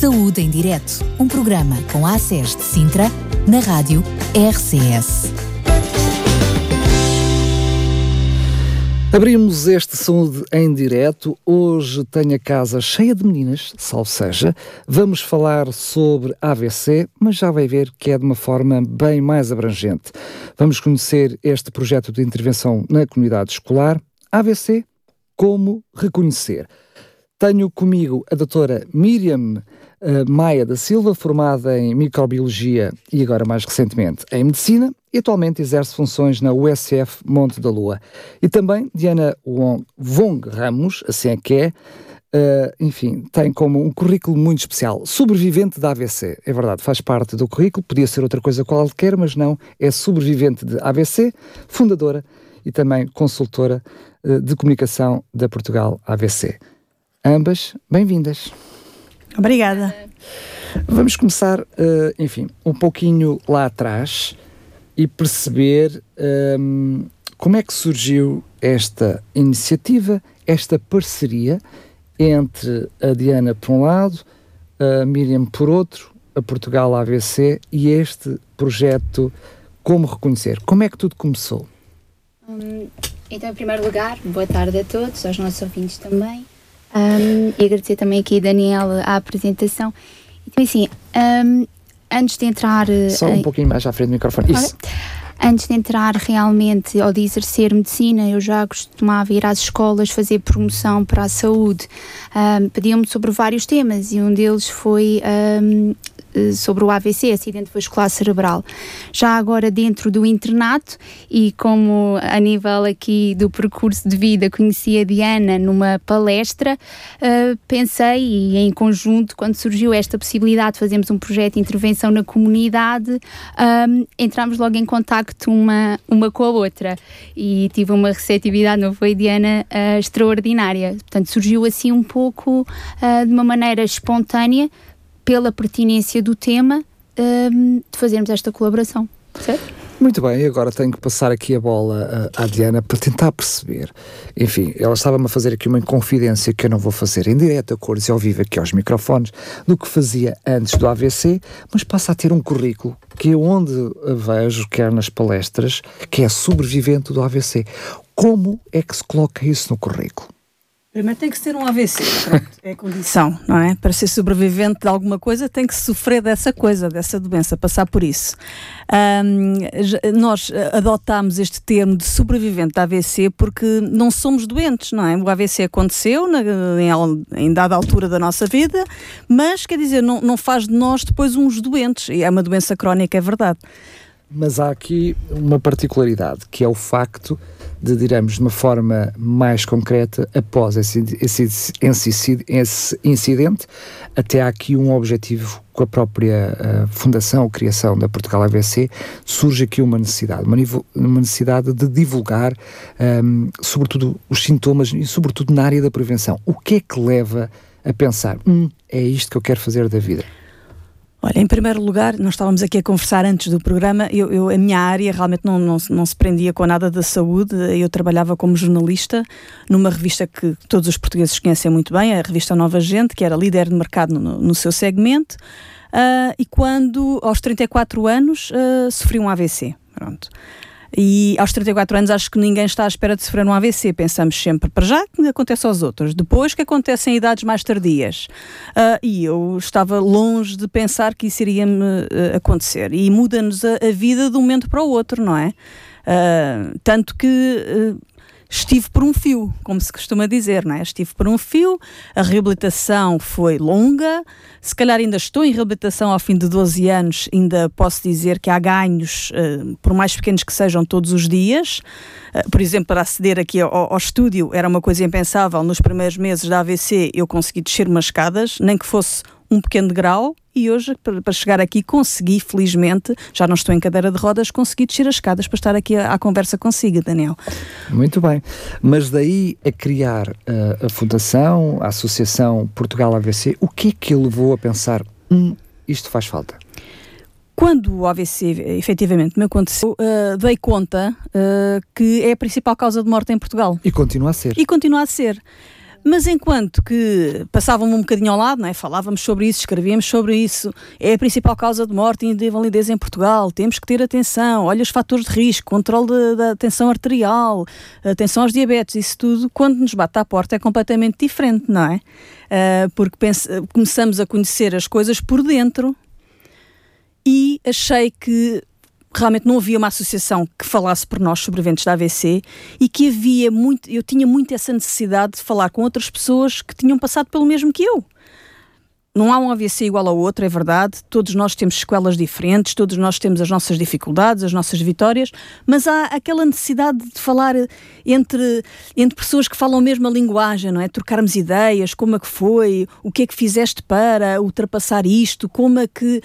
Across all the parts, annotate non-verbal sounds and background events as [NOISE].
Saúde em Direto, um programa com ACES de Sintra, na rádio RCS. Abrimos este saúde em direto. Hoje tenho a casa cheia de meninas, salvo seja. Vamos falar sobre AVC, mas já vai ver que é de uma forma bem mais abrangente. Vamos conhecer este projeto de intervenção na comunidade escolar. AVC, como reconhecer. Tenho comigo a doutora Miriam uh, Maia da Silva, formada em microbiologia e agora mais recentemente em medicina, e atualmente exerce funções na USF Monte da Lua. E também Diana Wong, Ramos, assim é que é, Uh, enfim, tem como um currículo muito especial. Sobrevivente da AVC, é verdade, faz parte do currículo, podia ser outra coisa qualquer, mas não, é sobrevivente de AVC, fundadora e também consultora uh, de comunicação da Portugal AVC. Ambas, bem-vindas. Obrigada. Vamos começar, uh, enfim, um pouquinho lá atrás e perceber um, como é que surgiu esta iniciativa, esta parceria entre a Diana por um lado, a Miriam por outro, a Portugal AVC e este projeto Como Reconhecer. Como é que tudo começou? Hum, então, em primeiro lugar, boa tarde a todos, aos nossos ouvintes também. Um, e agradecer também aqui, Daniel, a apresentação. Então, assim, um, antes de entrar. Só um pouquinho mais à frente do microfone. Isso. Antes de entrar realmente ou de exercer medicina, eu já costumava ir às escolas fazer promoção para a saúde. Um, Pediam-me sobre vários temas e um deles foi um, eh, sobre o AVC, acidente vascular cerebral. Já agora dentro do internato e como a nível aqui do percurso de vida conheci a Diana numa palestra, uh, pensei e em conjunto, quando surgiu esta possibilidade de fazermos um projeto de intervenção na comunidade, um, entramos logo em contacto uma, uma com a outra e tive uma receptividade, não foi Diana, uh, extraordinária. Portanto, surgiu assim um pouco uh, de uma maneira espontânea, pela pertinência do tema, um, de fazermos esta colaboração. Certo? Muito bem, agora tenho que passar aqui a bola à Diana para tentar perceber. Enfim, ela estava-me a fazer aqui uma confidência que eu não vou fazer em direto, a cores e ao vivo aqui aos microfones, do que fazia antes do AVC, mas passa a ter um currículo que é onde vejo, quer nas palestras, que é sobrevivente do AVC. Como é que se coloca isso no currículo? Primeiro tem que ser um AVC, pronto, é a condição, não é? Para ser sobrevivente de alguma coisa tem que sofrer dessa coisa, dessa doença, passar por isso. Um, nós adotámos este termo de sobrevivente de AVC porque não somos doentes, não é? O AVC aconteceu na, em, em, dada altura da nossa vida, mas quer dizer, não, não faz de nós depois uns doentes, e é uma doença crónica, é verdade. Mas há aqui uma particularidade, que é o facto de, diremos, de uma forma mais concreta, após esse, esse, esse incidente, até há aqui um objetivo com a própria uh, fundação ou criação da Portugal AVC, surge aqui uma necessidade, uma, uma necessidade de divulgar, um, ehm, sobretudo, os sintomas e, sobretudo, na área da prevenção. O que é que leva a pensar, hum, é isto que eu quero fazer da vida? Olha, em primeiro lugar, nós estávamos aqui a conversar antes do programa, eu, eu a minha área realmente não, não, não, se prendia com nada da saúde, eu trabalhava como jornalista numa revista que todos os portugueses conhecem muito bem, a revista Nova Gente, que era líder de mercado no, no seu segmento, uh, e quando, aos 34 anos, uh, sofri um AVC, pronto. E aos 34 anos acho que ninguém está à espera de sofrer um AVC. Pensamos sempre, para já, que acontece aos outros. Depois, que acontece em idades mais tardias. Uh, e eu estava longe de pensar que isso iria me uh, acontecer. E muda-nos a, a, vida de um momento para o outro, não é? Uh, tanto que estive por um fio, como se costuma dizer, não é? Estive por um fio, a reabilitação foi longa, se calhar ainda estou em reabilitação ao fim de 12 anos, ainda posso dizer que há ganhos, uh, por mais pequenos que sejam, todos os dias. Uh, por exemplo, para aceder aqui ao, ao, estúdio era uma coisa impensável, nos primeiros meses da AVC eu consegui descer umas escadas, nem que fosse um pequeno degrau e hoje, para, chegar aqui, consegui, felizmente, já não estou em cadeira de rodas, consegui descer as escadas para estar aqui à, à conversa consigo, Daniel. Muito bem. Mas daí a criar uh, a Fundação, a Associação Portugal AVC, o que é que levou a pensar, hum, isto faz falta? Quando o AVC efetivamente me aconteceu, uh, dei conta uh, que é a principal causa de morte em Portugal. E continua a ser. E continua a ser. Mas enquanto que passavam um bocadinho ao lado, não é? falávamos sobre isso, escrevíamos sobre isso, é a principal causa de morte e de invalidez em Portugal, temos que ter atenção, olha os fatores de risco, controle da tensão arterial, atenção aos diabetes, isso tudo, quando nos bate à porta é completamente diferente, não é? Uh, porque começamos a conhecer as coisas por dentro e achei que realmente não havia uma associação que falasse por nós sobreviventes da AVC e que havia muito, eu tinha muito essa necessidade de falar com outras pessoas que tinham passado pelo mesmo que eu não há um AVC igual ao outro, é verdade. Todos nós temos sequelas diferentes, todos nós temos as nossas dificuldades, as nossas vitórias, mas há aquela necessidade de falar entre, entre pessoas que falam a mesma linguagem, não é? Trocarmos ideias, como é que foi, o que é que fizeste para ultrapassar isto, como é que,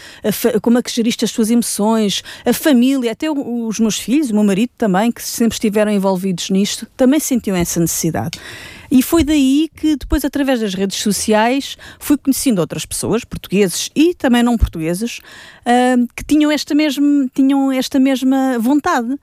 como é que geriste as tuas emoções, a família, até os meus filhos, o meu marido também, que sempre estiveram envolvidos nisto, também sentiam essa necessidade. E foi daí que depois, através das redes sociais, fui conhecendo outras pessoas, portugueses e também não portugueses, uh, que tinham esta, mesma, tinham esta mesma vontade.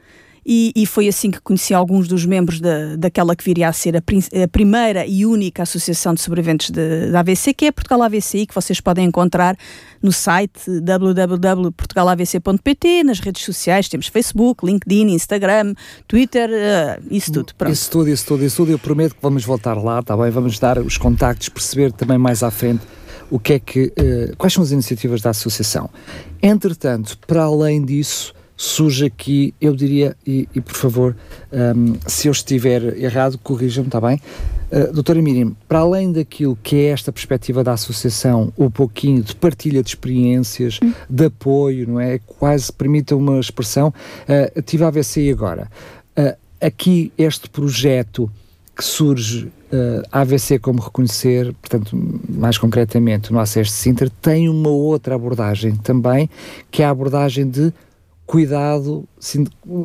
E, e, foi assim que conheci alguns dos membros da, daquela que viria a ser a, a primeira e única associação de sobreviventes da AVC, que é Portugal AVCI, que vocês podem encontrar no site www.portugalavc.pt, nas redes sociais, temos Facebook, LinkedIn, Instagram, Twitter, uh, isso tudo. Pronto. Isso tudo, isso tudo, isso tudo. Eu prometo que vamos voltar lá, tá bem? Vamos dar os contactos, perceber também mais à frente o que é que, uh, quais são as iniciativas da associação. Entretanto, para além disso, surge aqui, eu diria, e, e por favor, um, se eu estiver errado, corrijam-me, está bem? Uh, doutora Miriam, para além daquilo que é esta perspectiva da associação, o um pouquinho de partilha de experiências, hum. de apoio, não é? Quase permita uma expressão, uh, tive a AVC agora. Uh, aqui este projeto que surge uh, AVC como reconhecer, portanto, mais concretamente no acesso de Sintra, tem uma outra abordagem também, que é a abordagem de cuidado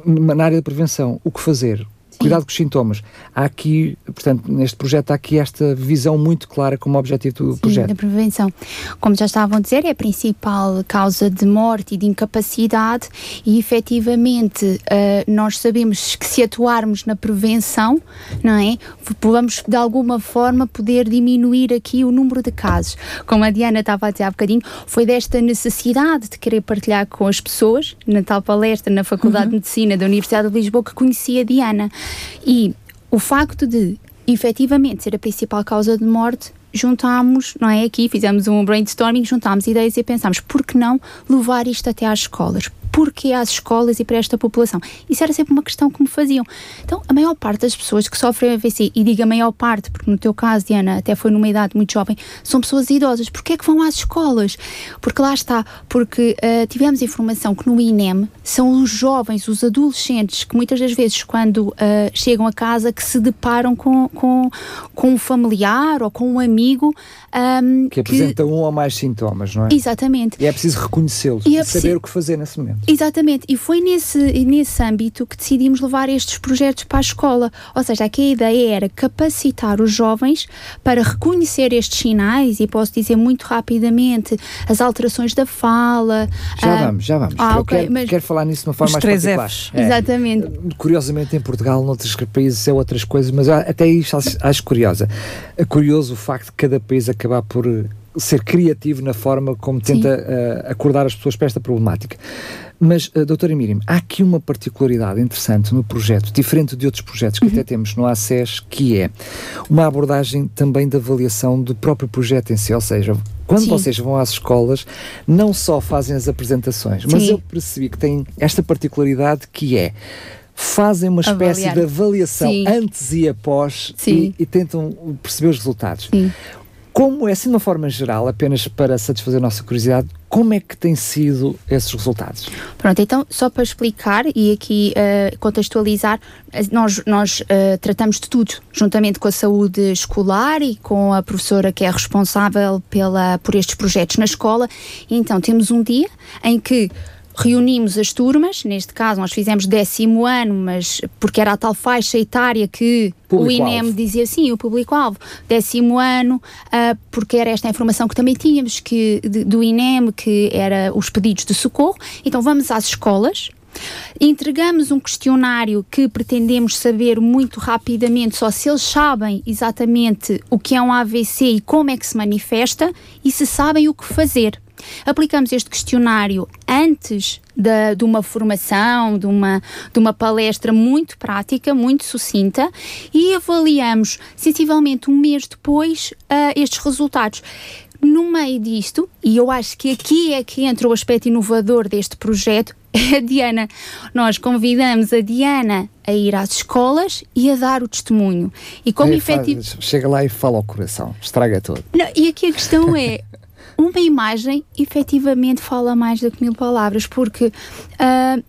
na área da prevenção. O que fazer? Cuidado com os sintomas. Há aqui, portanto, neste projeto há aqui esta visão muito clara como objetivo do Sim, projeto. da prevenção. Como já estavam a dizer, é a principal causa de morte e de incapacidade e efetivamente uh, nós sabemos que se atuarmos na prevenção, não é? Vamos de alguma forma poder diminuir aqui o número de casos. Como a Diana estava a dizer há bocadinho, foi desta necessidade de querer partilhar com as pessoas, na tal palestra na Faculdade uhum. de Medicina da Universidade de Lisboa, que conhecia a Diana. E o facto de efetivamente ser a principal causa de morte juntámos, não é? Aqui fizemos um brainstorming, juntámos ideias e pensámos, por que não levar isto até às escolas? Porquê às escolas e para esta população? Isso era sempre uma questão que me faziam. Então, a maior parte das pessoas que sofrem AVC, e digo a maior parte, porque no teu caso, Diana, até foi numa idade muito jovem, são pessoas idosas. Porquê é que vão às escolas? Porque lá está, porque uh, tivemos informação que no INEM são os jovens, os adolescentes, que muitas das vezes, quando uh, chegam a casa, que se deparam com, com, com um familiar ou com um amigo um, que apresenta que... um ou mais sintomas, não é? Exatamente. E é preciso reconhecê-los e, é saber o que fazer nesse momento. Exatamente. E foi nesse, nesse âmbito que decidimos levar estes projetos para a escola. Ou seja, aqui a ideia era capacitar os jovens para reconhecer estes sinais e posso dizer muito rapidamente as alterações da fala. Já uh... vamos, já vamos. Ah, Eu okay, quero, mas... quero falar nisso de uma forma mais particular. É. Exatamente. Curiosamente, em Portugal, noutros países, é outras coisas, mas até isto acho, acho curiosa. É curioso o facto de cada país acabar por eh, ser criativo na forma como tenta uh, acordar as pessoas para esta problemática. Mas, uh, doutora Miriam, há aqui uma particularidade interessante no projeto, diferente de outros projetos que uhum. até temos no ACES, que é uma abordagem também de avaliação do próprio projeto em si, ou seja, quando Sim. vocês vão às escolas, não só fazem as apresentações, Sim. mas eu percebi que tem esta particularidade que é fazem uma espécie Avaliar. de avaliação Sim. antes e após e, e, tentam perceber os resultados. Sim. Como é, assim, de uma forma geral, apenas para satisfazer a nossa curiosidade, como é que têm sido esses resultados? Pronto, então, só para explicar e aqui uh, contextualizar, nós, nós uh, tratamos de tudo, juntamente com a saúde escolar e com a professora que é responsável pela, por estes projetos na escola. Então, temos um dia em que reunimos as turmas, neste caso nós fizemos décimo ano, mas porque era a tal faixa etária que o INEM dizia sim, o público-alvo, décimo ano, uh, porque era esta informação que também tínhamos que, de, do INEM, que era os pedidos de socorro. Então vamos às escolas, Entregamos um questionário que pretendemos saber muito rapidamente só se eles sabem exatamente o que é um AVC e como é que se manifesta e se sabem o que fazer. Aplicamos este questionário antes de, de, uma formação, de uma, de uma palestra muito prática, muito sucinta, e avaliamos sensivelmente um mês depois uh, estes resultados no meio disto, e eu acho que aqui é que entra o aspecto inovador deste projeto, [LAUGHS] é a Diana. Nós convidamos a Diana a ir às escolas e a dar o testemunho. E como é, efetivo. Chega lá e fala ao coração, estraga tudo. Não, e aqui a questão é. Uma imagem efetivamente fala mais do que mil palavras, porque uh,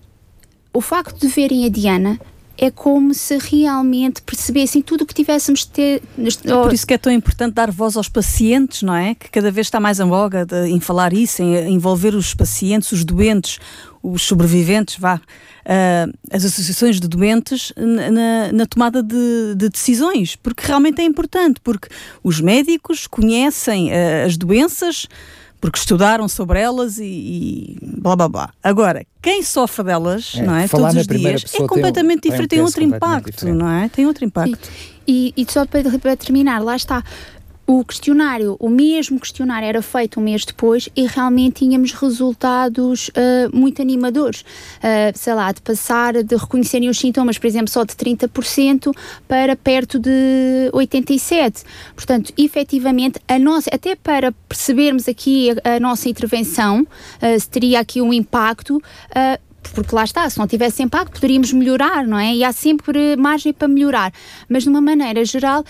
o facto de verem a Diana é como se realmente percebessem tudo o que tivéssemos de ter. É por isso que é tão importante dar voz aos pacientes, não é? Que cada vez está mais em voga de, em falar isso, em envolver os pacientes, os doentes, os sobreviventes, vá, uh, as associações de doentes na, na tomada de, de, decisões, porque realmente é importante, porque os médicos conhecem uh, as doenças porque estudaram sobre elas e, e, blá blá blá. Agora, quem sofre delas, é, não é, todos os dias, é completamente tem, diferente, tem, um outro impacto, diferente. não é? Tem outro impacto. E, e só para, para terminar, lá está o questionário, o mesmo questionário era feito um mês depois e realmente tínhamos resultados uh, muito animadores. Uh, sei lá, de passar, de reconhecerem os sintomas, por exemplo, só de 30% para perto de 87%. Portanto, efetivamente, a nossa, até para percebermos aqui a, a nossa intervenção, uh, se teria aqui um impacto, porque lá está, se não tivesse impacto poderíamos melhorar, não é? E há sempre margem para melhorar, mas de uma maneira geral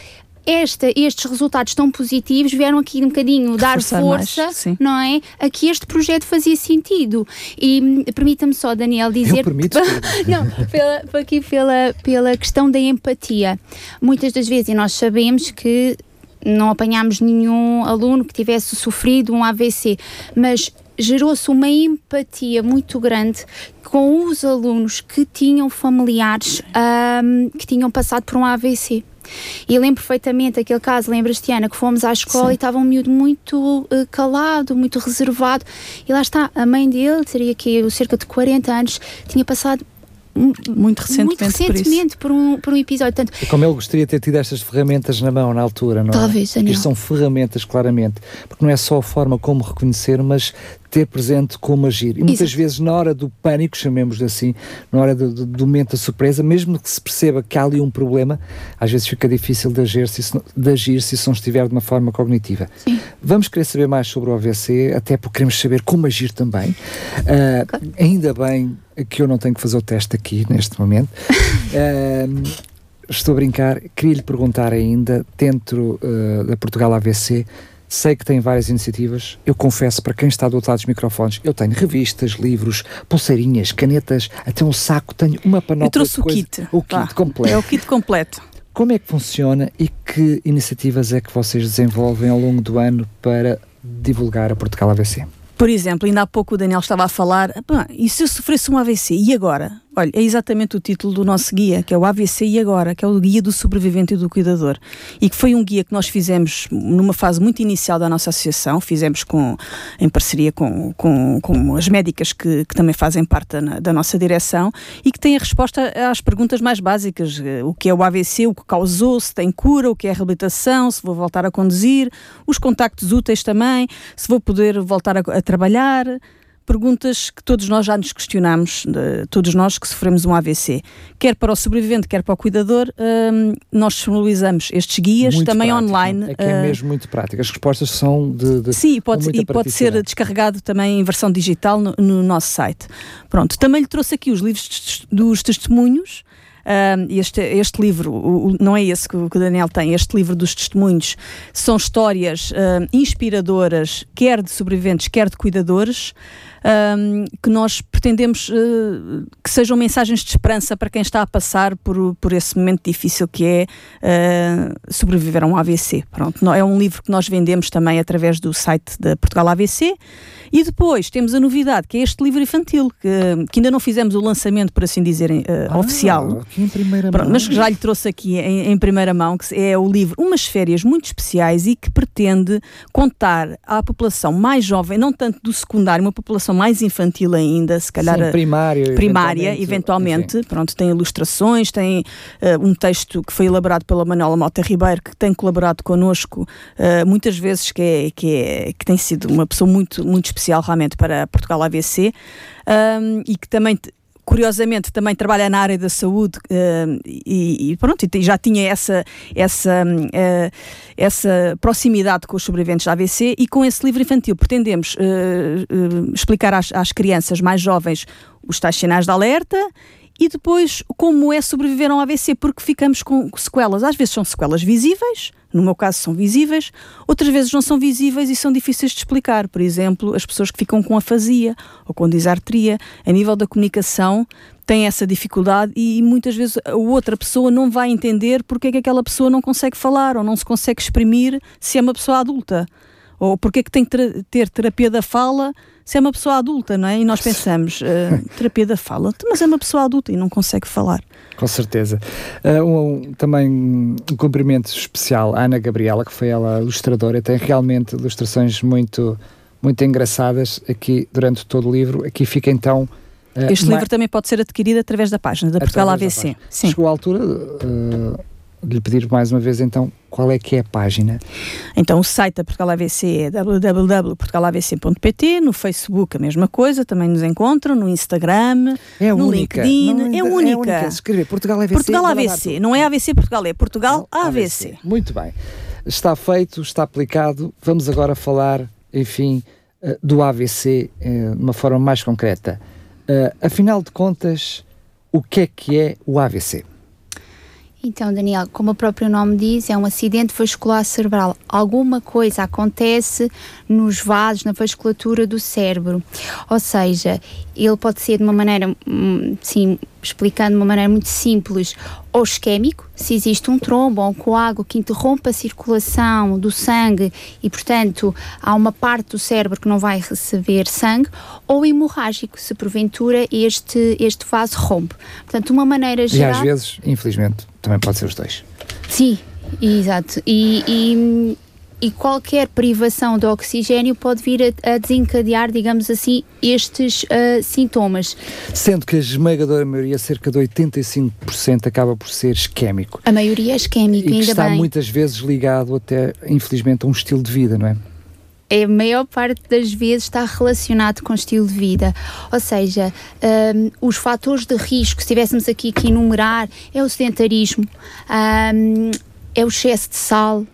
esta, estes resultados tão positivos vieram aqui um bocadinho dar força, mais, não é? A que este projeto fazia sentido. E hum, permita-me só, Daniel, dizer. Eu permito. [LAUGHS] não, pela, aqui pela, pela questão da empatia. Muitas das vezes, e nós sabemos que não apanhámos nenhum aluno que tivesse sofrido um AVC, mas gerou-se uma empatia muito grande com os alunos que tinham familiares um, que tinham passado por um AVC. E lembro perfeitamente aquele caso, lembras-te, Ana, que fomos à escola Sim. e estava um miúdo muito uh, calado, muito reservado. E lá está, a mãe dele, teria que cerca de 40 anos, tinha passado muito recentemente, muito recentemente por, por, um, por um episódio. Tanto, e como ele gostaria de ter tido estas ferramentas na mão na altura, não Talvez, é? Talvez, Isto são ferramentas, claramente, porque não é só a forma como reconhecer, mas ter presente como agir. E muitas Exato. vezes, na hora do pânico, chamemos assim, na hora do, do, do, momento da surpresa, mesmo que se perceba que há ali um problema, às vezes fica difícil de agir se, de agir, se isso não estiver de uma forma cognitiva. Sim. Vamos querer saber mais sobre o AVC, até porque queremos saber como agir também. Uh. Ainda bem que eu não tenho que fazer o teste aqui, neste momento. [LAUGHS] uh, estou a brincar. Queria lhe perguntar ainda, dentro uh, da Portugal AVC, Sei que tem várias iniciativas. Eu confesso para quem está do outro lado dos microfones, eu tenho revistas, livros, pulseirinhas, canetas, até um saco, tenho uma panóplia Eu trouxe o kit. O kit completo. É o kit completo. Como é que funciona e que iniciativas é que vocês desenvolvem ao longo do ano para divulgar a Portugal AVC? Por exemplo, ainda há pouco o Daniel estava a falar, e se eu sofresse um AVC, e agora? Olha, é exatamente o título do nosso guia, que é o AVC e Agora, que é o Guia do Sobrevivente e do Cuidador. E que foi um guia que nós fizemos numa fase muito inicial da nossa associação, fizemos com, em parceria com, com, com as médicas que, que também fazem parte da, da, nossa direção e que tem a resposta às perguntas mais básicas: o que é o AVC, o que causou, se tem cura, o que é reabilitação, se vou voltar a conduzir, os contactos úteis também, se vou poder voltar a, a trabalhar perguntas que todos nós já nos questionamos, todos nós que sofremos um AVC. Quer para o sobrevivente, quer para o cuidador, hum, nós disponibilizamos estes guias muito também prático. online. É que é uh, mesmo muito prático. As respostas são de. de sim, pode, e pode ser descarregado também em versão digital no, no, nosso site. Pronto, também lhe trouxe aqui os livros dos testemunhos. Uh, este, este livro, o, não é esse que o, Daniel tem, este livro dos testemunhos, são histórias uh, inspiradoras, quer de sobreviventes, quer de cuidadores um, que nós pretendemos uh, que sejam mensagens de esperança para quem está a passar por, por esse momento difícil que é uh, sobreviver a um AVC. Pronto, é um livro que nós vendemos também através do site da Portugal AVC. E depois temos a novidade, que é este livro infantil, que, que ainda não fizemos o lançamento, por assim dizer, uh, ah, oficial. aqui em primeira Pronto, mão. mas já lhe trouxe aqui em, em, primeira mão, que é o livro Umas Férias Muito Especiais e que pretende contar à população mais jovem, não tanto do secundário, uma população mais infantil ainda, se calhar Sim, primária, primária, eventualmente, eventualmente. pronto, tem ilustrações, tem uh, um texto que foi elaborado pela Manuela Mota Ribeiro, que tem colaborado connosco uh, muitas vezes, que, é, que, é, que tem sido uma pessoa muito, muito especial realmente para Portugal AVC, um, e que também curiosamente também trabalha na área da saúde uh, e, e, pronto, e já tinha essa, essa, uh, essa proximidade com os sobreviventes da AVC e com esse livro infantil. Pretendemos uh, explicar às, às crianças mais jovens os tais sinais de alerta e depois como é sobreviver a um AVC, porque ficamos com sequelas. Às vezes são sequelas visíveis, no meu caso são visíveis, outras vezes não são visíveis e são difíceis de explicar. Por exemplo, as pessoas que ficam com afasia ou com disartria, a nível da comunicação, têm essa dificuldade e muitas vezes a outra pessoa não vai entender porque é que aquela pessoa não consegue falar ou não se consegue exprimir se é uma pessoa adulta. Ou porque é que tem que ter terapia da fala se é uma pessoa adulta, não é? E nós pensamos, uh, [LAUGHS] terapia da fala, mas é uma pessoa adulta e não consegue falar. Com certeza. Uh, um, também um cumprimento especial à Ana Gabriela, que foi ela ilustradora, tem realmente ilustrações muito, muito engraçadas aqui durante todo o livro. Aqui fica então. Uh, este livro também pode ser adquirido através da página da Portugal AVC. Sim. Chegou a altura lhe pedir mais uma vez então qual é que é a página? Então o site da Portugal AVC é www.portugalavc.pt, no Facebook a mesma coisa, também nos encontram, no Instagram, é no única. LinkedIn, não, é, é única. É. Escrever Portugal AVC. Portugal AVC, não é AVC Portugal, é Portugal AVC. AVC. Muito bem. Está feito, está aplicado. Vamos agora falar, enfim, eh, do AVC eh, de uma forma mais concreta. Uh, afinal de contas, o que é que é o AVC? Então, Daniel, como o próprio nome diz, é um acidente vascular cerebral. Alguma coisa acontece nos vasos, na vasculatura do cérebro. Ou seja, ele pode ser de uma maneira, hum, sim, explicando de uma maneira muito simples, ou isquémico, se existe um trombo ou um coágulo que interrompe a circulação do sangue e, portanto, há uma parte do cérebro que não vai receber sangue, ou hemorrágico, se porventura este, este vaso rompe. Portanto, uma maneira geral... E às vezes, infelizmente, também pode ser os dois. Sim, exato. E, e, e qualquer privação de oxigênio pode vir a, a desencadear, digamos assim, estes uh, sintomas. Sendo que a esmagadora maioria, cerca de 85%, acaba por ser isquémico. A maioria é isquémico, e que ainda está bem. muitas vezes ligado até, infelizmente, a um estilo de vida, não é? é a maior parte das vezes está relacionado com o estilo de vida. Ou seja, um, os fatores de risco, se tivéssemos aqui que enumerar, é o sedentarismo, um, é o excesso de sal,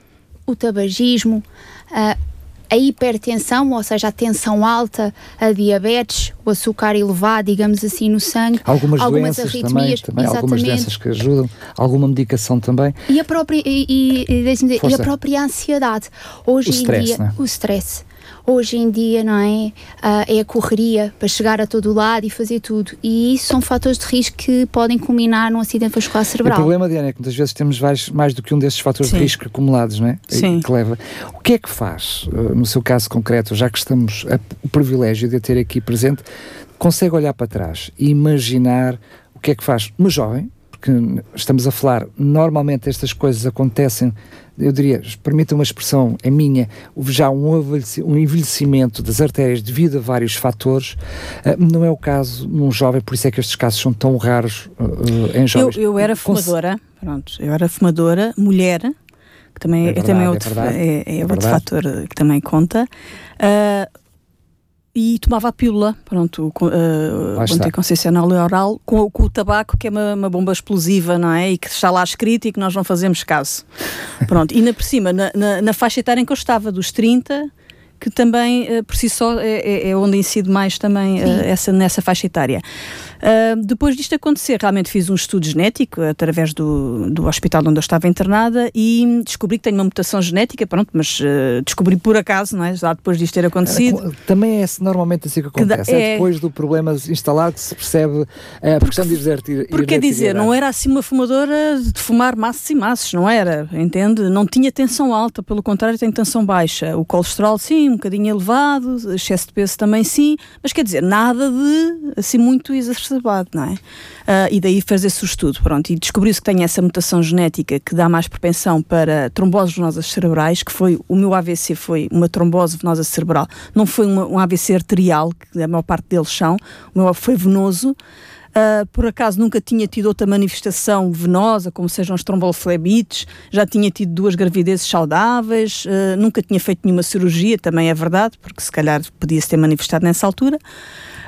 o tabagismo, uh, a hipertensão, ou seja, a tensão alta, a diabetes, o açúcar elevado, digamos assim, no sangue, algumas, algumas doenças arritmias, também, também algumas doenças que ajudam, alguma medicação também. E a própria, e, e, dizer, e a própria ansiedade. Hoje o em stress, dia, né? o stress. Hoje em dia, não é? Uh, é a correria para chegar a todo lado e fazer tudo. E isso são fatores de risco que podem culminar num acidente vascular cerebral. O problema, Diana, é que muitas vezes temos mais, mais do que um desses fatores Sim. de risco acumulados, não é? Sim. Que leva. O que é que faz, no seu caso concreto, já que estamos a, o privilégio de a ter aqui presente, consegue olhar para trás e imaginar o que é que faz uma jovem, porque estamos a falar, normalmente estas coisas acontecem eu diria, permita uma expressão, a minha, já um envelhecimento das artérias devido a vários fatores, uh, não é o caso num jovem, por isso é que estes casos são tão raros uh, em jovens. Eu, eu era fumadora, pronto, eu era fumadora, mulher, que também é, verdade, também é outro, é, é, é outro fator que também conta. Uh, e tomava a pílula, pronto, uh, anticoncepcional oral, com, com, o tabaco, que é uma, uma, bomba explosiva, não é? E que está lá escrito e que nós não fazemos caso. Pronto, e ainda por cima, na, na, na, faixa etária em que eu estava, dos 30, que também, uh, por si só, é, é onde incido mais também uh, essa, nessa faixa etária. Uh, depois disto acontecer, realmente fiz um estudo genético através do, do hospital onde eu estava internada e descobri que tenho uma mutação genética, pronto, mas uh, descobri por acaso, não é? Já depois disto ter acontecido. Também é normalmente assim que acontece, que é, é, depois do problema instalado que se percebe a questão de desertir. Porque quer dizer, não era assim uma fumadora de fumar maços e maços, não era, entende? Não tinha tensão alta, pelo contrário, tem tensão baixa. O colesterol, sim, um bocadinho elevado, excesso de peso também sim, mas quer dizer, nada de assim muito exacerbado, não é? Uh, e daí fazer-se o estudo, pronto, e descobriu-se que tem essa mutação genética que dá mais propensão para tromboses venosas cerebrais, que foi, o meu AVC foi uma trombose venosa cerebral, não foi uma, um AVC arterial, que a maior parte deles são, o meu foi venoso, Uh, por acaso nunca tinha tido outra manifestação venosa, como sejam os trombolflebites, já tinha tido duas gravidezes saudáveis, uh, nunca tinha feito nenhuma cirurgia, também é verdade, porque se calhar podia-se ter manifestado nessa altura.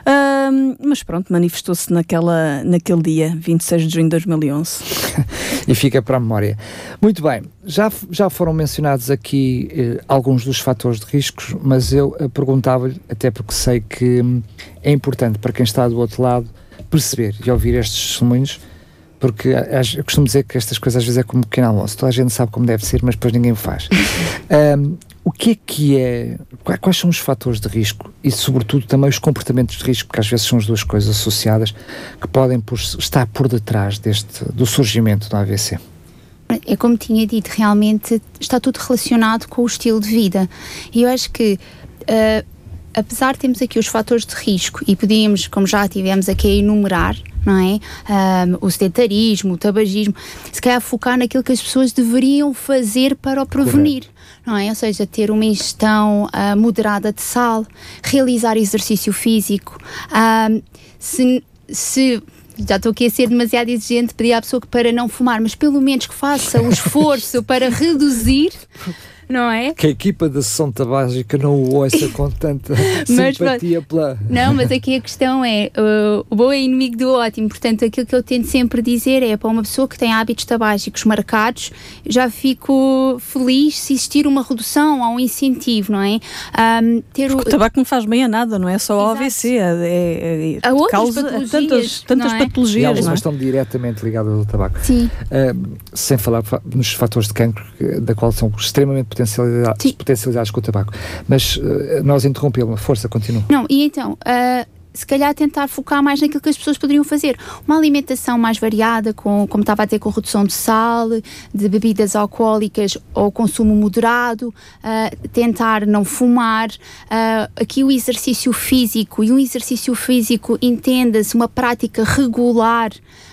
Uh, mas pronto, manifestou-se naquela, naquele dia, 26 de junho de 2011. [LAUGHS] e fica para a memória. Muito bem, já, já foram mencionados aqui eh, alguns dos fatores de riscos, mas eu eh, perguntava-lhe, até porque sei que hum, é importante para quem está do outro lado perceber e ouvir estes testemunhos, porque eu costumo dizer que estas coisas às vezes é como um pequeno almoço, toda a gente sabe como deve ser, mas depois ninguém o faz. [LAUGHS] um, o que é que é, quais são os fatores de risco e sobretudo também os comportamentos de risco, porque às vezes são as duas coisas associadas, que podem por, estar por detrás deste, do surgimento do AVC? É como tinha dito, realmente está tudo relacionado com o estilo de vida. E eu acho que uh, apesar de termos aqui os fatores de risco e podíamos, como já tivemos aqui a enumerar, não é? Um, o sedentarismo, o tabagismo, se calhar focar naquilo que as pessoas deveriam fazer para o prevenir. Correto. Não é? Ou seja, ter uma ingestão uh, moderada de sal, realizar exercício físico, um, se, se já estou aqui a ser demasiado exigente, pedir à pessoa que para não fumar, mas pelo menos que faça o [LAUGHS] esforço para reduzir não é? Que a equipa da sessão tabágica não o ouça com tanta [LAUGHS] mas, simpatia pela. Não, mas aqui a [LAUGHS] questão é: uh, o bom é inimigo do ótimo, portanto, aquilo que eu tento sempre dizer é para uma pessoa que tem hábitos tabágicos marcados, já fico feliz se existir uma redução ou um incentivo, não é? Um, ter o... o tabaco não faz bem a nada, não é só ao AVC, é, é, é, a causa patologias, tantas, tantas é? patologias. E algumas é? estão diretamente ligadas ao tabaco. Sim. Uh, sem falar nos fatores de cancro, da qual são extremamente potencializados com o tabaco. Mas uh, nós interrompemos, força, continua. Não, e então, uh, se calhar tentar focar mais naquilo que as pessoas poderiam fazer. Uma alimentação mais variada, com, como estava a ter com redução de sal, de bebidas alcoólicas ou consumo moderado, uh, tentar não fumar. Uh, aqui o exercício físico, e um exercício físico entenda-se uma prática regular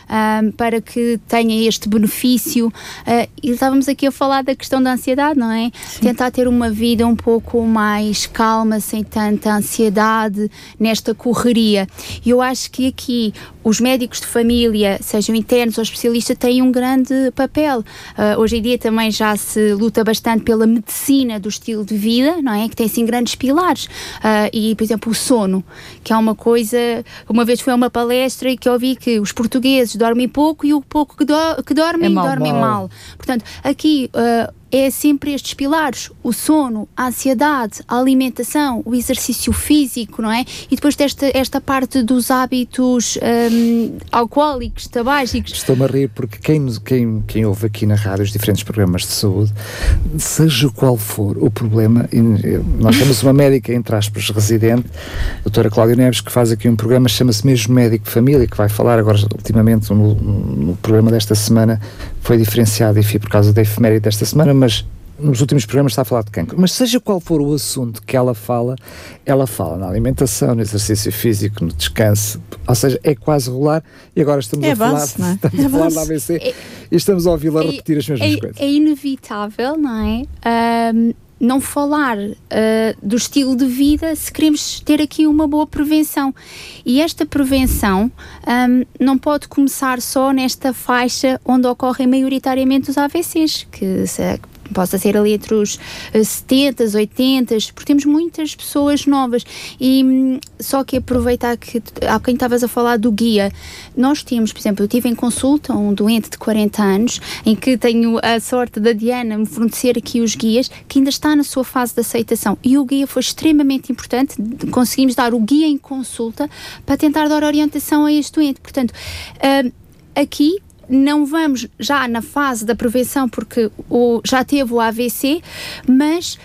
um, para que tenha este benefício. Uh, e estávamos aqui a falar da questão da ansiedade, não é? Sim. Tentar ter uma vida um pouco mais calma, sem tanta ansiedade nesta correria. E eu acho que aqui os médicos de família, sejam internos ou especialistas, têm um grande papel. Uh, hoje em dia também já se luta bastante pela medicina do estilo de vida, não é? Que tem assim grandes pilares. Uh, e, por exemplo, o sono, que é uma coisa. Uma vez foi a uma palestra e que eu ouvi que os portugueses dormem pouco e o pouco que, do, que dormem, é mal, dormem mal. mal. Portanto, aqui uh, é sempre estes pilares: o sono, a ansiedade, a alimentação, o exercício físico, não é? E depois desta esta parte dos hábitos um, alcoólicos, tabágicos. Estou-me a rir porque quem, quem, quem ouve aqui na rádio os diferentes programas de saúde, seja qual for o problema, nós temos uma médica, entre aspas, residente, a doutora Cláudia Neves, que faz aqui um programa, chama-se mesmo Médico Família, que vai falar agora, ultimamente, no, no programa desta semana, foi diferenciado, enfim, por causa da efeméride desta semana, mas nos últimos programas está a falar de cancro. Mas seja qual for o assunto que ela fala, ela fala na alimentação, no exercício físico, no descanso, ou seja, é quase regular e agora estamos é a falar, é? estamos é a falar da ABC é, e estamos a ouvi-la repetir as mesmas é, coisas. É inevitável, não é? Um, não falar uh, do estilo de vida se queremos ter aqui uma boa prevenção. E esta prevenção um, não pode começar só nesta faixa onde ocorrem maioritariamente os AVCs, que se, possa ser ali entre os 70, eh, 80, porque temos muitas pessoas novas. E hum, só que aproveitar que há quem estavas a falar do guia, nós temos, por exemplo, eu tive em consulta um doente de 40 anos, em que tenho a sorte da Diana me fornecer aqui os guias, que ainda está na sua fase de aceitação. E o guia foi extremamente importante, conseguimos dar o guia em consulta para tentar dar orientação a este doente. Portanto, uh, aqui não vamos já na fase da prevenção porque o, já teve o AVC, mas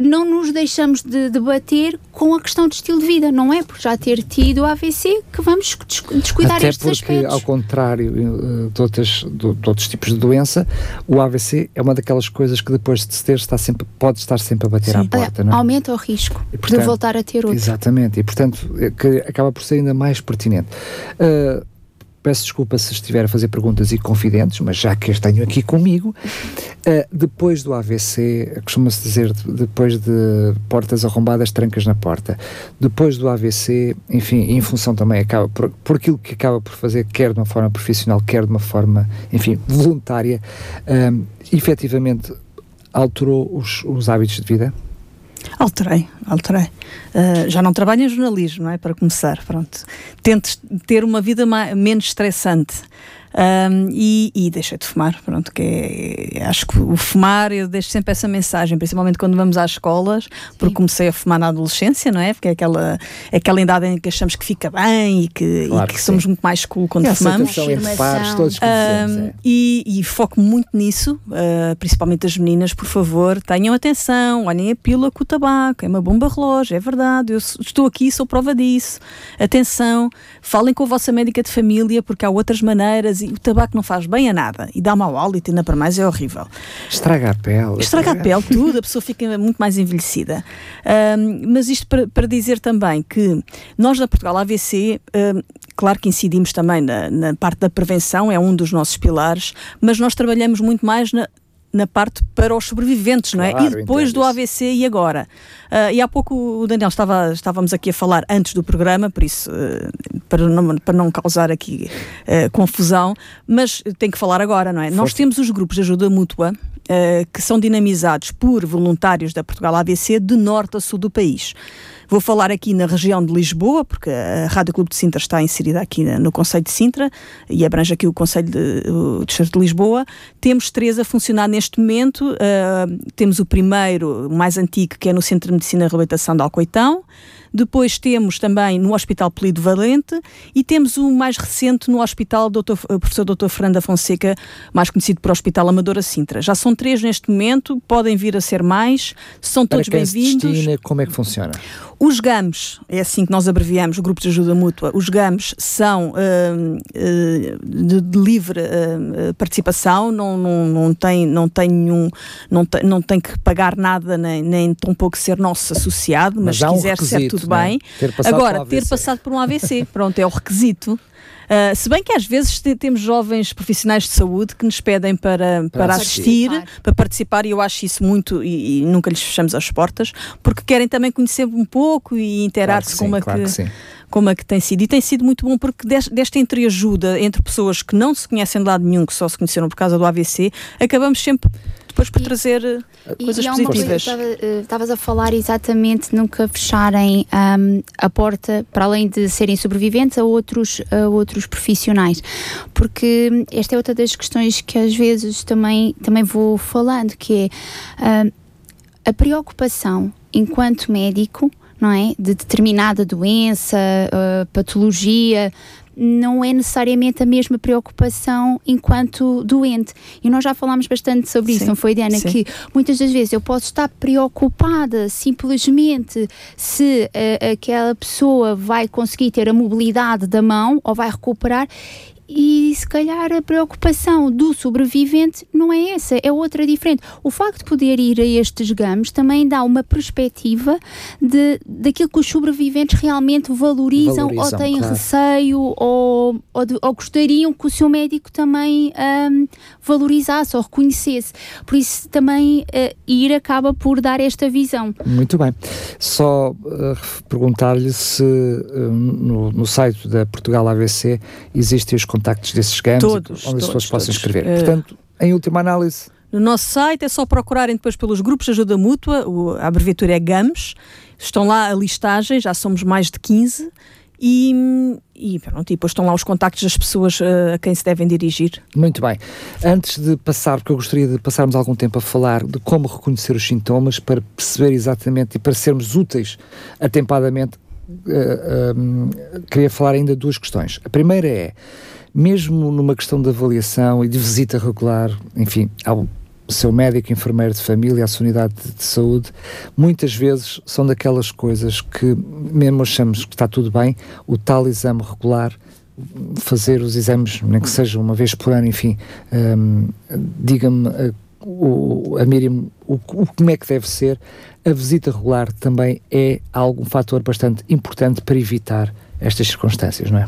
não nos deixamos de debater com a questão de estilo de vida. Não é por já ter tido AVC que vamos descuidar Até estes porque, aspectos. ao contrário eh, de, outras, de, de, outros tipos de doença, o AVC é uma daquelas coisas que depois de se ter está sempre, pode estar sempre a bater Sim. à porta. Não é? Aumenta o risco e, portanto, de voltar a ter outro. Exatamente, e portanto é que acaba por ser ainda mais pertinente. Uh, peço desculpa se estiver a fazer perguntas e confidentes, mas já que as tenho aqui comigo, uh, [LAUGHS] depois do AVC, costuma-se dizer depois de portas arrombadas, trancas na porta. Depois do AVC, enfim, em função também, acaba por, por aquilo que acaba por fazer, quer de uma forma profissional, quer de uma forma, enfim, voluntária, um, efetivamente alterou os, os hábitos de vida? Alterei, alterei. Uh, já não trabalho em jornalismo, não é? Para começar, pronto. Tento ter uma vida mais, menos estressante. Um, e, e, deixei de fumar, pronto, que é, acho que o fumar, eu deixo sempre essa mensagem, principalmente quando vamos às escolas, porque Sim. comecei a fumar na adolescência, não é? Porque é aquela, é aquela idade em que achamos que fica bem e que, claro e que, que somos muito mais cool quando é fumamos. Pares, todos um, é. e, e, foco muito nisso, uh, principalmente as meninas, por favor, tenham atenção, olhem a pílula com o tabaco, é uma bomba relógio, é verdade, eu estou aqui, sou prova disso. Atenção, falem com a vossa médica de família, porque há outras maneiras e o tabaco não faz bem a nada e dá mau hálito, ainda para mais é horrível. Estraga a pele. Estraga a pele, tudo, a pessoa fica muito mais envelhecida. Um, mas isto para, para, dizer também que nós na Portugal AVC, um, claro que incidimos também na, na, parte da prevenção, é um dos nossos pilares, mas nós trabalhamos muito mais na, na parte para os sobreviventes, claro, não é? E depois do AVC e agora. Uh, e há pouco o Daniel estava, estávamos aqui a falar antes do programa, por isso, uh, para, não, para não causar aqui uh, confusão, mas tem que falar agora, não é? Forte. Nós temos os grupos de ajuda mútua que são dinamizados por voluntários da Portugal AVC de norte a sul do país. Vou falar aqui na região de Lisboa, porque a Rádio Clube de Sintra está inserida aqui no Conselho de Sintra e abrange aqui o Conselho de, o Distrito de Lisboa. Temos três a funcionar neste momento. Uh, temos o primeiro, o mais antigo, que é no Centro de Medicina e Reabilitação de Alcoitão. Depois temos também no Hospital Polido Valente e temos o mais recente no Hospital Dr. Professor Dr. Fernanda Fonseca, mais conhecido por Hospital Amadora Sintra. Já são três neste momento, podem vir a ser mais, são todos bem-vindos. Como é que funciona? Os GAMs, é assim que nós abreviamos, o Grupo de Ajuda Mútua, os GAMs são uh, uh, de, de, livre uh, participação, não, não, não, tem, não, tem nenhum, não, tem, não tem que pagar nada, nem, nem tão pouco ser nosso associado, mas, mas se quiser um ser tudo né? bem. Ter Agora, ter passado por um AVC, [LAUGHS] pronto, é o requisito. Uh, se bem que às vezes temos jovens profissionais de saúde que nos pedem para, para, para assistir, participar. para participar, e eu acho isso muito, e, e, nunca lhes fechamos as portas, porque querem também conhecer um pouco e interar-se claro como, é claro que, que como é que tem sido. E tem sido muito bom porque desta entreajuda entre pessoas que não se conhecem de lado nenhum, que só se conheceram por causa do AVC, acabamos sempre depois por trazer eh, e, coisas e positivas. Eh, estavas a falar exatamente nunca fecharem um, a porta, para além de serem sobreviventes, a outros, a outros profissionais. Porque esta é outra das questões que às vezes também, também vou falando, que é um, a preocupação enquanto médico não é? De determinada doença, uh, patologia, não é necessariamente a mesma preocupação enquanto doente. E nós já falámos bastante sobre isso, não foi, Diana? Sim. Que muitas das vezes eu posso estar preocupada simplesmente se uh, aquela pessoa vai conseguir ter a mobilidade da mão ou vai recuperar e se calhar a preocupação do sobrevivente não é essa, é outra diferente. O facto de poder ir a estes GAMs também dá uma perspectiva de, daquilo que os sobreviventes realmente valorizam, valorizam ou têm claro. receio ou, ou, de, ou, gostariam que o seu médico também um, valorizasse ou reconhecesse. Por isso também uh, ir acaba por dar esta visão. Muito bem. Só uh, perguntar-lhe se uh, no, no, site da Portugal AVC existem os contactos desses GAMs todos, onde as pessoas possam escrever. Uh, Portanto, em última análise. No nosso site é só procurarem depois pelos grupos de ajuda mútua, a abreviatura é GAMS, estão lá a listagem, já somos mais de 15 e, e, pronto, e depois estão lá os contactos das pessoas uh, a quem se devem dirigir. Muito bem. Antes de passar, porque eu gostaria de passarmos algum tempo a falar de como reconhecer os sintomas para perceber exatamente e para sermos úteis atempadamente, uh, um, queria falar ainda duas questões. A primeira é mesmo numa questão de avaliação e de visita regular, enfim, ao seu médico, enfermeiro de família, a sua unidade de, de saúde, muitas vezes são daquelas coisas que, mesmo achamos que está tudo bem, o tal exame regular fazer os exames, nem que seja uma vez por ano, enfim, um, diga-me uh, o, a Miriam o, o, como é que deve ser, a visita regular também é algum fator bastante importante para evitar estas circunstâncias, não é?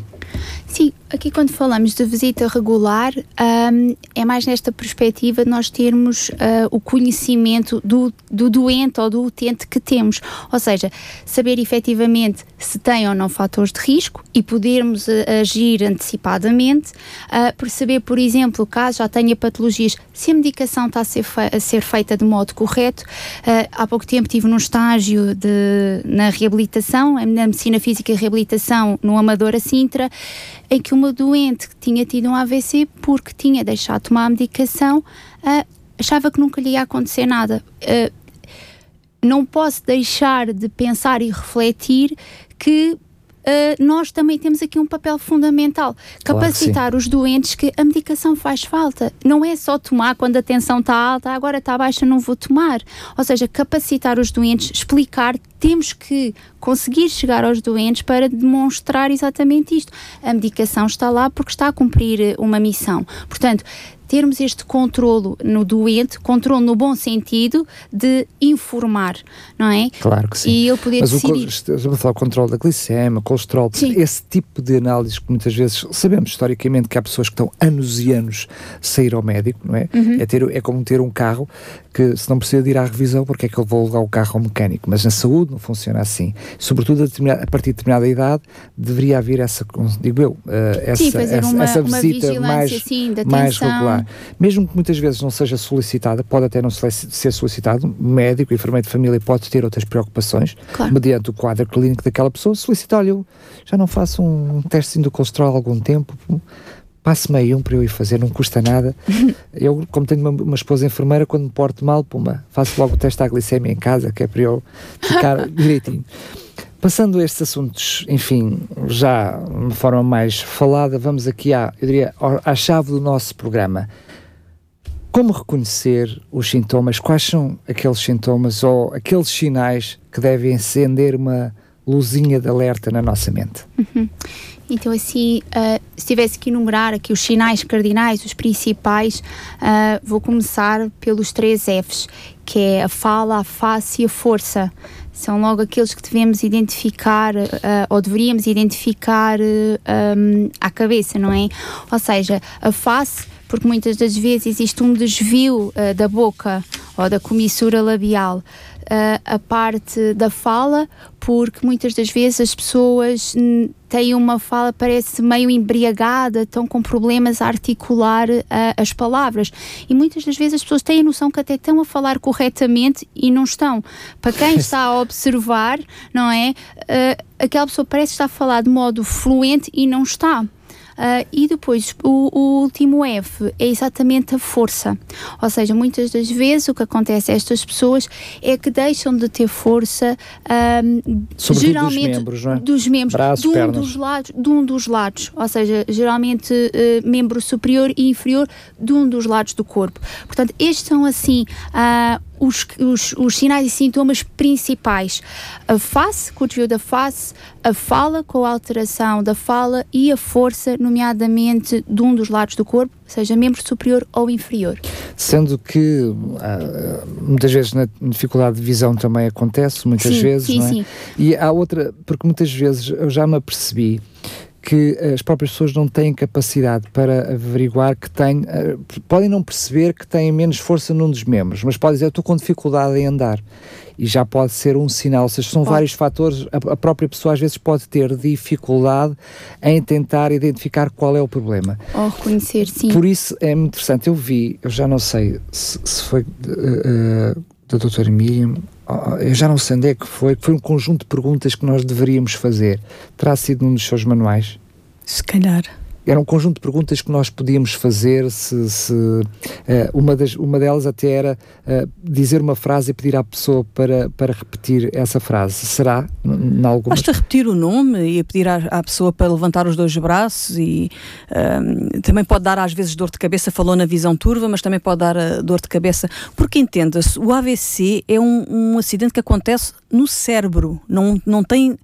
Sim, aqui quando falamos de visita regular, um, é mais nesta perspectiva de nós termos uh, o conhecimento do, do doente ou do utente que temos. Ou seja, saber efetivamente se tem ou não fatores de risco e podermos uh, agir antecipadamente, uh, perceber, por exemplo, caso já tenha patologias, se a medicação está a ser, a ser feita de modo correto. há pouco tempo estive num estágio de, na reabilitação, na medicina física e reabilitação no Amadora Sintra, em que uma doente que tinha tido um AVC porque tinha deixado de tomar a medicação uh, achava que nunca lhe ia acontecer nada. Uh, não posso deixar de pensar e refletir que Uh, nós também temos aqui um papel fundamental. Capacitar claro os doentes que a medicação faz falta. Não é só tomar quando a tensão está alta, agora está baixa, não vou tomar. Ou seja, capacitar os doentes, explicar. Temos que conseguir chegar aos doentes para demonstrar exatamente isto. A medicação está lá porque está a cumprir uma missão. Portanto, termos este controlo no doente, controle no bom sentido de informar, não é? Claro que sim. E ele poder Mas decidir. Falar o controle da glicemia, colesterol, sim. esse tipo de análise que muitas vezes sabemos historicamente que há pessoas que estão anos e anos sair ao médico, não é? Uhum. É, ter, é como ter um carro que se não precisa de ir à revisão, porque é que eu vou levar o carro ao mecânico? Mas na saúde não funciona assim. Sobretudo a, a partir de determinada idade deveria haver essa, digo eu, uh, essa, sim, essa, uma, essa visita uma mais, assim, mais regular. Mesmo que muitas vezes não seja solicitada, pode até não ser solicitado, médico, enfermeiro de família pode ter outras preocupações, claro. mediante o quadro clínico daquela pessoa, solicita, olha, eu já não faço um teste do colesterol há algum tempo, passe-me aí um para eu ir fazer, não custa nada. [LAUGHS] eu, como tenho uma, uma, esposa enfermeira, quando me porto mal, puma, faço logo o teste à glicemia em casa, que é para eu ficar [LAUGHS] direitinho. Passando a estes assuntos, enfim, já de uma forma mais falada, vamos aqui à, eu diria, à chave do nosso programa. Como reconhecer os sintomas? Quais são aqueles sintomas ou aqueles sinais que devem acender uma luzinha de alerta na nossa mente? Uhum. Então, assim, uh, se tivesse que enumerar aqui os sinais cardinais, os principais, uh, vou começar pelos três Fs, que é a fala, a face e a força. São logo aqueles que devemos identificar, uh, ou deveríamos identificar um, à cabeça, não é? Ou seja, a face porque muitas das vezes existe um desvio uh, da boca ou da comissura labial. Uh, a parte da fala, porque muitas das vezes as pessoas têm uma fala, parece meio embriagada, estão com problemas a articular uh, as palavras. E muitas das vezes as pessoas têm a noção que até estão a falar corretamente e não estão. Para quem está a [LAUGHS] observar, não é? Uh, aquela pessoa parece estar a falar de modo fluente e não está. Uh, e depois, o, o, último F é exatamente a força. Ou seja, muitas das vezes o que acontece a estas pessoas é que deixam de ter força, um, geralmente dos membros, é? dos membros Braços, de, um pernas. dos lados, de um dos lados. Ou seja, geralmente uh, membro superior e inferior de um dos lados do corpo. Portanto, estes são assim. Uh, os, os, os, sinais e sintomas principais. A face, com o desvio da face, a fala, com a alteração da fala e a força, nomeadamente de um dos lados do corpo, seja membro superior ou inferior. Sendo que ah, muitas vezes na dificuldade de visão também acontece, muitas sim, vezes, sim, não é? Sim. E há outra, porque muitas vezes eu já me apercebi que as próprias pessoas não têm capacidade para averiguar que têm, uh, podem não perceber que têm menos força num dos membros, mas podem dizer, eu estou com dificuldade em andar. E já pode ser um sinal, ou seja, são pode. vários fatores, a, a, própria pessoa às vezes pode ter dificuldade em tentar identificar qual é o problema. Ou reconhecer, sim. Por isso é muito interessante, eu vi, eu já não sei se, se foi uh, da doutora Miriam, eu já não sei onde é que foi, foi um conjunto de perguntas que nós deveríamos fazer. Terá sido num dos seus manuais? Se calhar. Era um conjunto de perguntas que nós podíamos fazer se, se uh, uma, das, uma delas até era uh, dizer uma frase e pedir à pessoa para, para repetir essa frase. Será? N algumas... Basta repetir o nome e pedir à, à, pessoa para levantar os dois braços e uh, também pode dar às vezes dor de cabeça, falou na visão turva, mas também pode dar uh, dor de cabeça, porque entenda-se, o AVC é um, um acidente que acontece no cérebro, não, não tem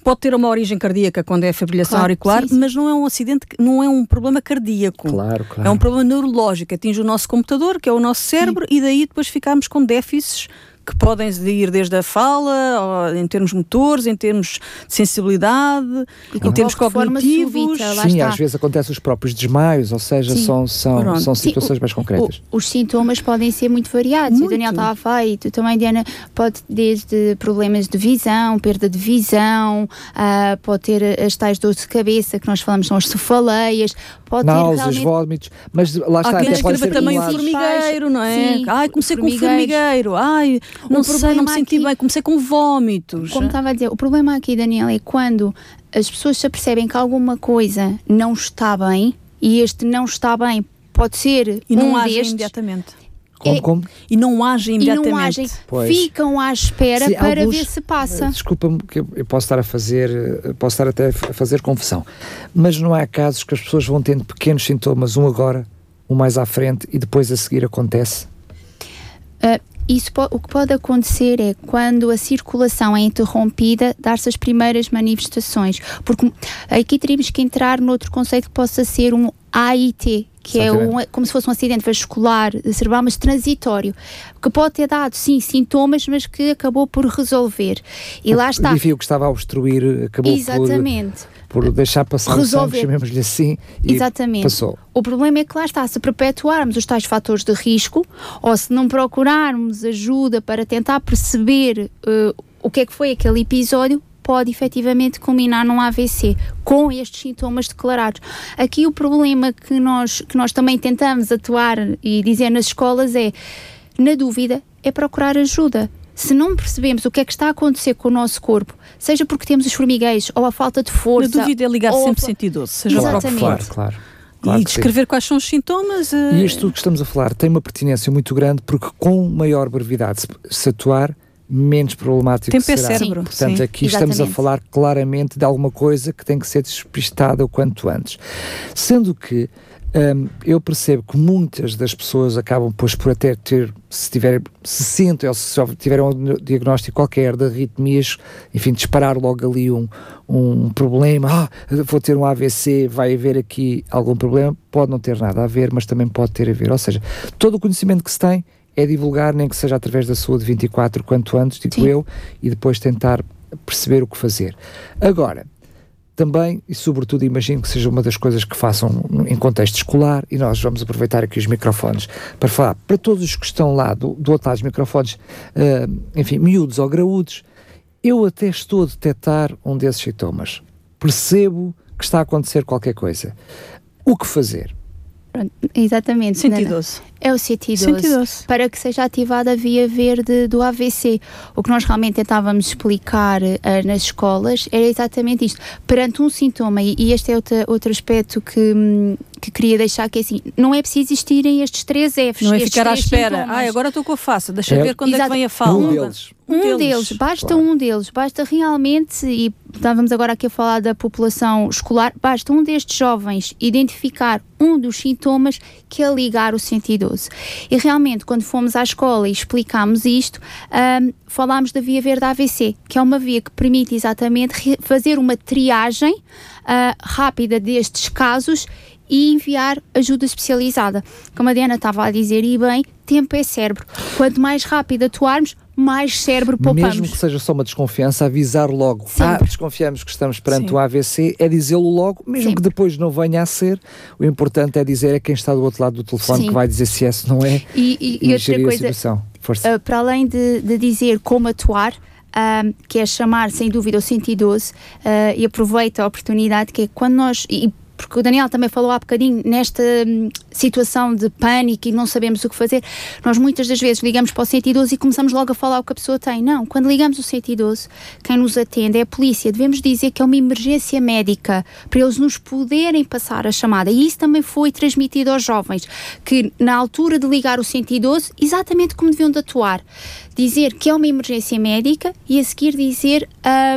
pode ter uma origem cardíaca quando é a fibrilação claro, auricular, sim, sim. mas não é um acidente, não é um problema cardíaco. Claro, claro. É um problema neurológico, atinge o nosso computador, que é o nosso cérebro, sim. e daí depois ficamos com déficits que podem ir desde a fala, em termos motores, em termos de sensibilidade, e em termos cognitivos. Súbita, Sim, está. às vezes acontecem os próprios desmaios, ou seja, Sim. são, são, são situações Sim, mais concretas. O, os sintomas podem ser muito variados. Muito. O Daniel estava a falar e tu também, Diana, pode desde problemas de visão, perda de visão, uh, pode ter as tais dores de cabeça que nós falamos, são as cefaleias, pode Náuseas, ter realmente... vómitos, mas lá está, Há quem escreva também o formigueiro, não é? Sim, Ai, comecei com formigueiro, ai, não sei, não me senti aqui, bem, comecei com vómitos. Como estava a dizer, o problema aqui, Daniel, é quando as pessoas se apercebem que alguma coisa não está bem e este não está bem pode ser e não um age destes, imediatamente. Como, é, como? E não agem imediatamente. E não agem, ficam à espera Sim, para alguns, ver se passa. Desculpa-me que eu posso estar a fazer, posso estar até a fazer confusão, mas não há casos que as pessoas vão tendo pequenos sintomas, um agora, um mais à frente e depois a seguir acontece? Uh, isso o que pode acontecer é quando a circulação é interrompida, dar-se as primeiras manifestações. Porque aqui teríamos que entrar noutro conceito que possa ser um AIT, que Exatamente. é um, como se fosse um acidente vascular cerebral, mas transitório, que pode ter dado, sim, sintomas, mas que acabou por resolver. E lá está. O que estava a obstruir acabou Exatamente. por por deixar passar Resolver. o sangue, chamemos-lhe assim, e Exatamente. passou. O problema é que lá está, se perpetuarmos os tais fatores de risco, ou se não procurarmos ajuda para tentar perceber uh, o que é que foi aquele episódio, pode efetivamente culminar num AVC com estes sintomas declarados. Aqui o problema que nós, que nós também tentamos atuar e dizer nas escolas é, na dúvida, é procurar ajuda se não percebemos o que é que está a acontecer com o nosso corpo, seja porque temos os formigueiros ou a falta de força. Na dúvida é ligar sempre a... 112, seja Exatamente. Claro, claro. Claro e descrever quais são os sintomas. Uh... E isto tudo que estamos a falar tem uma pertinência muito grande porque com maior brevidade se atuar, menos problemático Tempo será. É cérebro. Portanto, Sim. aqui Exatamente. estamos a falar claramente de alguma coisa que tem que ser despistada o quanto antes. Sendo que um, eu percebo que muitas das pessoas acabam pois, por até ter, se, tiver, se sentem ou se tiverem um diagnóstico qualquer de arritmias, enfim, disparar logo ali um, um problema, ah, vou ter um AVC, vai haver aqui algum problema, pode não ter nada a ver, mas também pode ter a ver. Ou seja, todo o conhecimento que se tem é divulgar, nem que seja através da saúde 24, quanto antes, digo Sim. eu, e depois tentar perceber o que fazer. Agora, também e sobretudo imagino que seja uma das coisas que façam em contexto escolar e nós vamos aproveitar aqui os microfones para falar para todos os que estão lá do, do outro lado dos microfones, uh, enfim, miúdos ou graúdos, eu até estou a detectar um desses sintomas. Percebo que está a acontecer qualquer coisa. O que fazer? Exatamente. 112. É o 112, 112. Para que seja ativada a via verde do AVC. O que nós realmente tentávamos explicar uh, nas escolas era exatamente isto. Perante um sintoma, e, e este é outro, outro aspecto que, hum, que queria deixar que é assim, não é preciso existirem estes três Fs. Não é ficar à espera. Ah, agora estou com a face, deixa é. ver quando Exato. é que vem a fala. Um deles. Um, um deles. deles. basta claro. um deles, basta realmente, e estávamos agora aqui a falar da população escolar, basta um destes jovens identificar um dos sintomas que é ligar o 112. E realmente, quando fomos à escola e explicámos isto, um, falámos da via verde AVC, que é uma via que permite exatamente fazer uma triagem uh, rápida destes casos e enviar ajuda especializada. Como a Diana estava a dizer, e bem, tempo é cérebro. Quanto mais rápido atuarmos, mais cérebro poupamos. Mesmo que seja só uma desconfiança, avisar logo. Sempre. Ah, desconfiamos que estamos perante Sim. o AVC, é dizê-lo logo, mesmo Sempre. que depois não venha a ser. O importante é dizer é quem está do outro lado do telefone Sim. que vai dizer se é, se não é. E, e, e, e outra coisa, uh, para além de, de dizer como atuar, uh, que é chamar sem dúvida o 112 uh, e aproveita a oportunidade que é quando nós, e porque o Daniel também falou há bocadinho, nesta hum, situação de pânico e não sabemos o que fazer, nós muitas das vezes ligamos para o 112 e começamos logo a falar o que a pessoa tem. Não, quando ligamos o 112, quem nos atende é a polícia. Devemos dizer que é uma emergência médica, para eles nos poderem passar a chamada. E isso também foi transmitido aos jovens, que na altura de ligar o 112, exatamente como deviam de atuar dizer que é uma emergência médica e a seguir dizer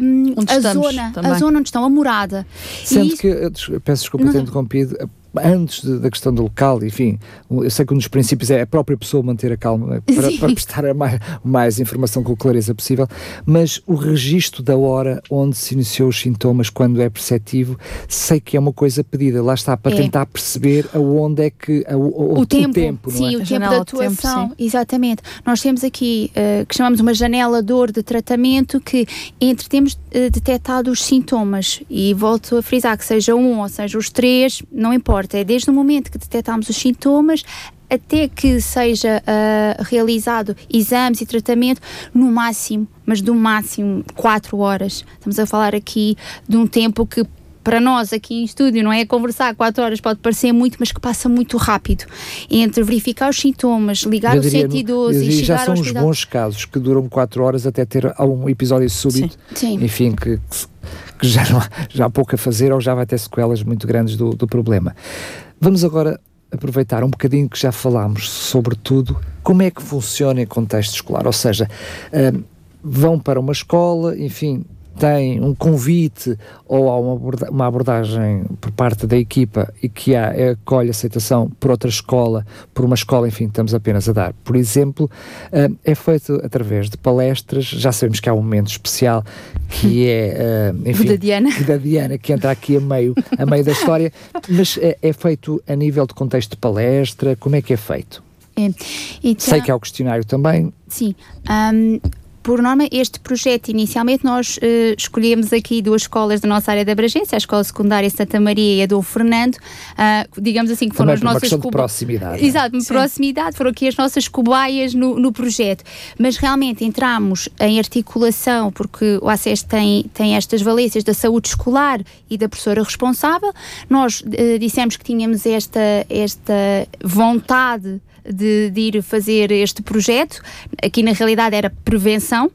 um, a, zona, a zona onde estão, a morada. Sendo isso... que, peço desculpa ter interrompido, antes de, da questão do local, enfim, eu sei que um dos princípios é a própria pessoa manter a calma para, para prestar a mais, mais, informação com clareza possível, mas o registro da hora onde se iniciou os sintomas, quando é perceptivo, sei que é uma coisa pedida, lá está, para é. tentar perceber aonde é que a, o, o, tempo, o tempo sim, é? o tempo da atuação, tempo, exatamente. Nós temos aqui, uh, que chamamos uma janela de dor de tratamento, que entre temos uh, detectado os sintomas, e volto a frisar que seja um ou seja os três, não importa é desde o momento que detectamos os sintomas até que seja uh, realizado exames e tratamento, no máximo, mas do máximo 4 horas. Estamos a falar aqui de um tempo que para nós aqui em estúdio, não é? Conversar 4 horas pode parecer muito, mas que passa muito rápido. Entre verificar os sintomas, ligar o 112 e chegar Já são os bons casos que duram 4 horas até ter um episódio súbito, Sim. Sim. enfim, que, que já, não há, já há pouco a fazer ou já vai ter sequelas muito grandes do, do problema. Vamos agora aproveitar um bocadinho que já falámos sobre tudo, como é que funciona em contexto escolar, ou seja, uh, vão para uma escola, enfim, tem um convite ou há uma, aborda uma abordagem por parte da equipa e que há, acolhe aceitação por outra escola, por uma escola, enfim, estamos apenas a dar. Por exemplo, uh, é feito através de palestras, já sabemos que há um momento especial que [LAUGHS] é, uh, enfim, da Diana. da Diana, que entra aqui a meio, a meio da história, mas é, é feito a nível de contexto de palestra, como é que é feito? É. Então, Sei que há o questionário também. Sim. Um, por norma, este projeto, inicialmente, nós uh, escolhemos aqui duas escolas da nossa área de abrangência, a Escola Secundária Santa Maria e a do Fernando, uh, digamos assim, que foram Também as nossas... Uma de proximidade. Exato, Sim. proximidade, foram aqui as nossas cobaias no, no projeto. Mas realmente entramos em articulação, porque o ACES tem, tem estas valências da saúde escolar e da professora responsável. Nós uh, dissemos que tínhamos esta, esta vontade de, de ir fazer este projeto. Aqui na realidade era prevenção.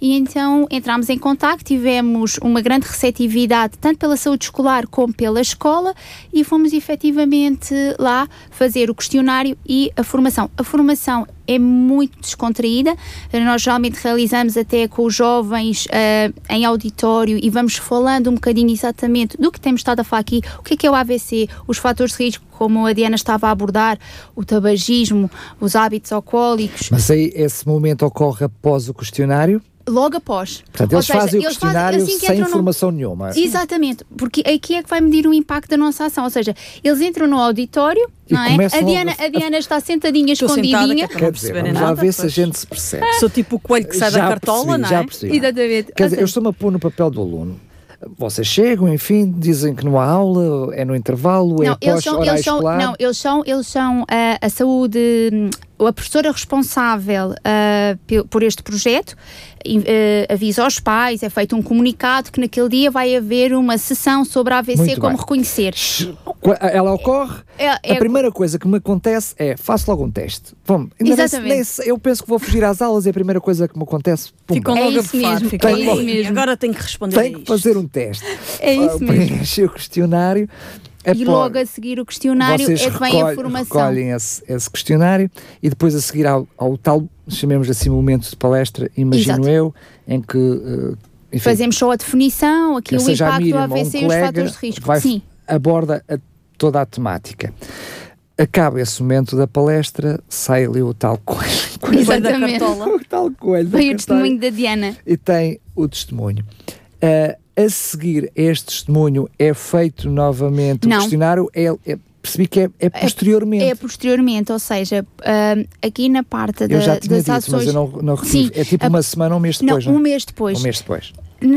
E então entramos em contato, tivemos uma grande receptividade tanto pela saúde escolar como pela escola e fomos efetivamente lá fazer o questionário e a formação. A formação é muito descontraída. Nós geralmente realizamos até com os jovens uh, em auditório e vamos falando um bocadinho exatamente do que temos estado a falar aqui, o que é, que é o AVC, os fatores de risco, como a Diana estava a abordar, o tabagismo, os hábitos alcoólicos. Mas aí esse momento ocorre após o questionário? Logo após. Portanto, eles seja, fazem o questionário fazem, assim sem informação no... nenhuma. Exatamente, porque aqui é que vai medir o impacto da nossa ação. Ou seja, eles entram no auditório, e não é? A Diana, a... a Diana está sentadinha, Estou escondidinha. Sentada, Quer dizer, vamos nada, lá ver pois. se a gente se percebe. Sou tipo o coelho que sai já da cartola, percebi, não é? Já percebi. Exatamente. Quer dizer, eu estou-me a pôr no papel do aluno vocês chegam, enfim, dizem que não há aula, é no intervalo, é não, é pós são, eles são, Não, eles são, eles são uh, a saúde, a professora responsável uh, por este projeto uh, avisa aos pais, é feito um comunicado que naquele dia vai haver uma sessão sobre a AVC, Muito como bem. reconhecer. Ela ocorre, é, é, a primeira coisa que me acontece é, faço logo um teste. Vamos, Exatamente. eu penso que vou fugir às aulas e a primeira coisa que me acontece... Pum, Ficam logo é a mesmo, ficam é isso mesmo. Agora tenho que responder Tenho que fazer um teste. É isso uh, mesmo. [LAUGHS] Preencher o questionário é e logo a seguir o questionário é que vem a formação. recolhem esse, esse, questionário e depois a seguir ao, ao tal, chamemos assim, momento de palestra, imagino Exato. eu, em que... Uh, enfim, Fazemos só a definição, aqui o impacto do AVC um e os fatores de risco. Vai, Sim. Aborda a, toda a temática. Acaba esse momento da palestra, sai ali o tal coelho. [LAUGHS] Exatamente. o tal coelho. Vem o testemunho da Diana. E tem o testemunho. Uh, a seguir este testemunho é feito novamente Não. o questionário, é, é percebi que é, é, é posteriormente. É, é, posteriormente, ou seja, uh, aqui na parte da, eu já tinha das dito, ações. Mas eu não, não Sim, é tipo a, uma semana ou um mês depois. Não, não, um mês depois. Um mês depois.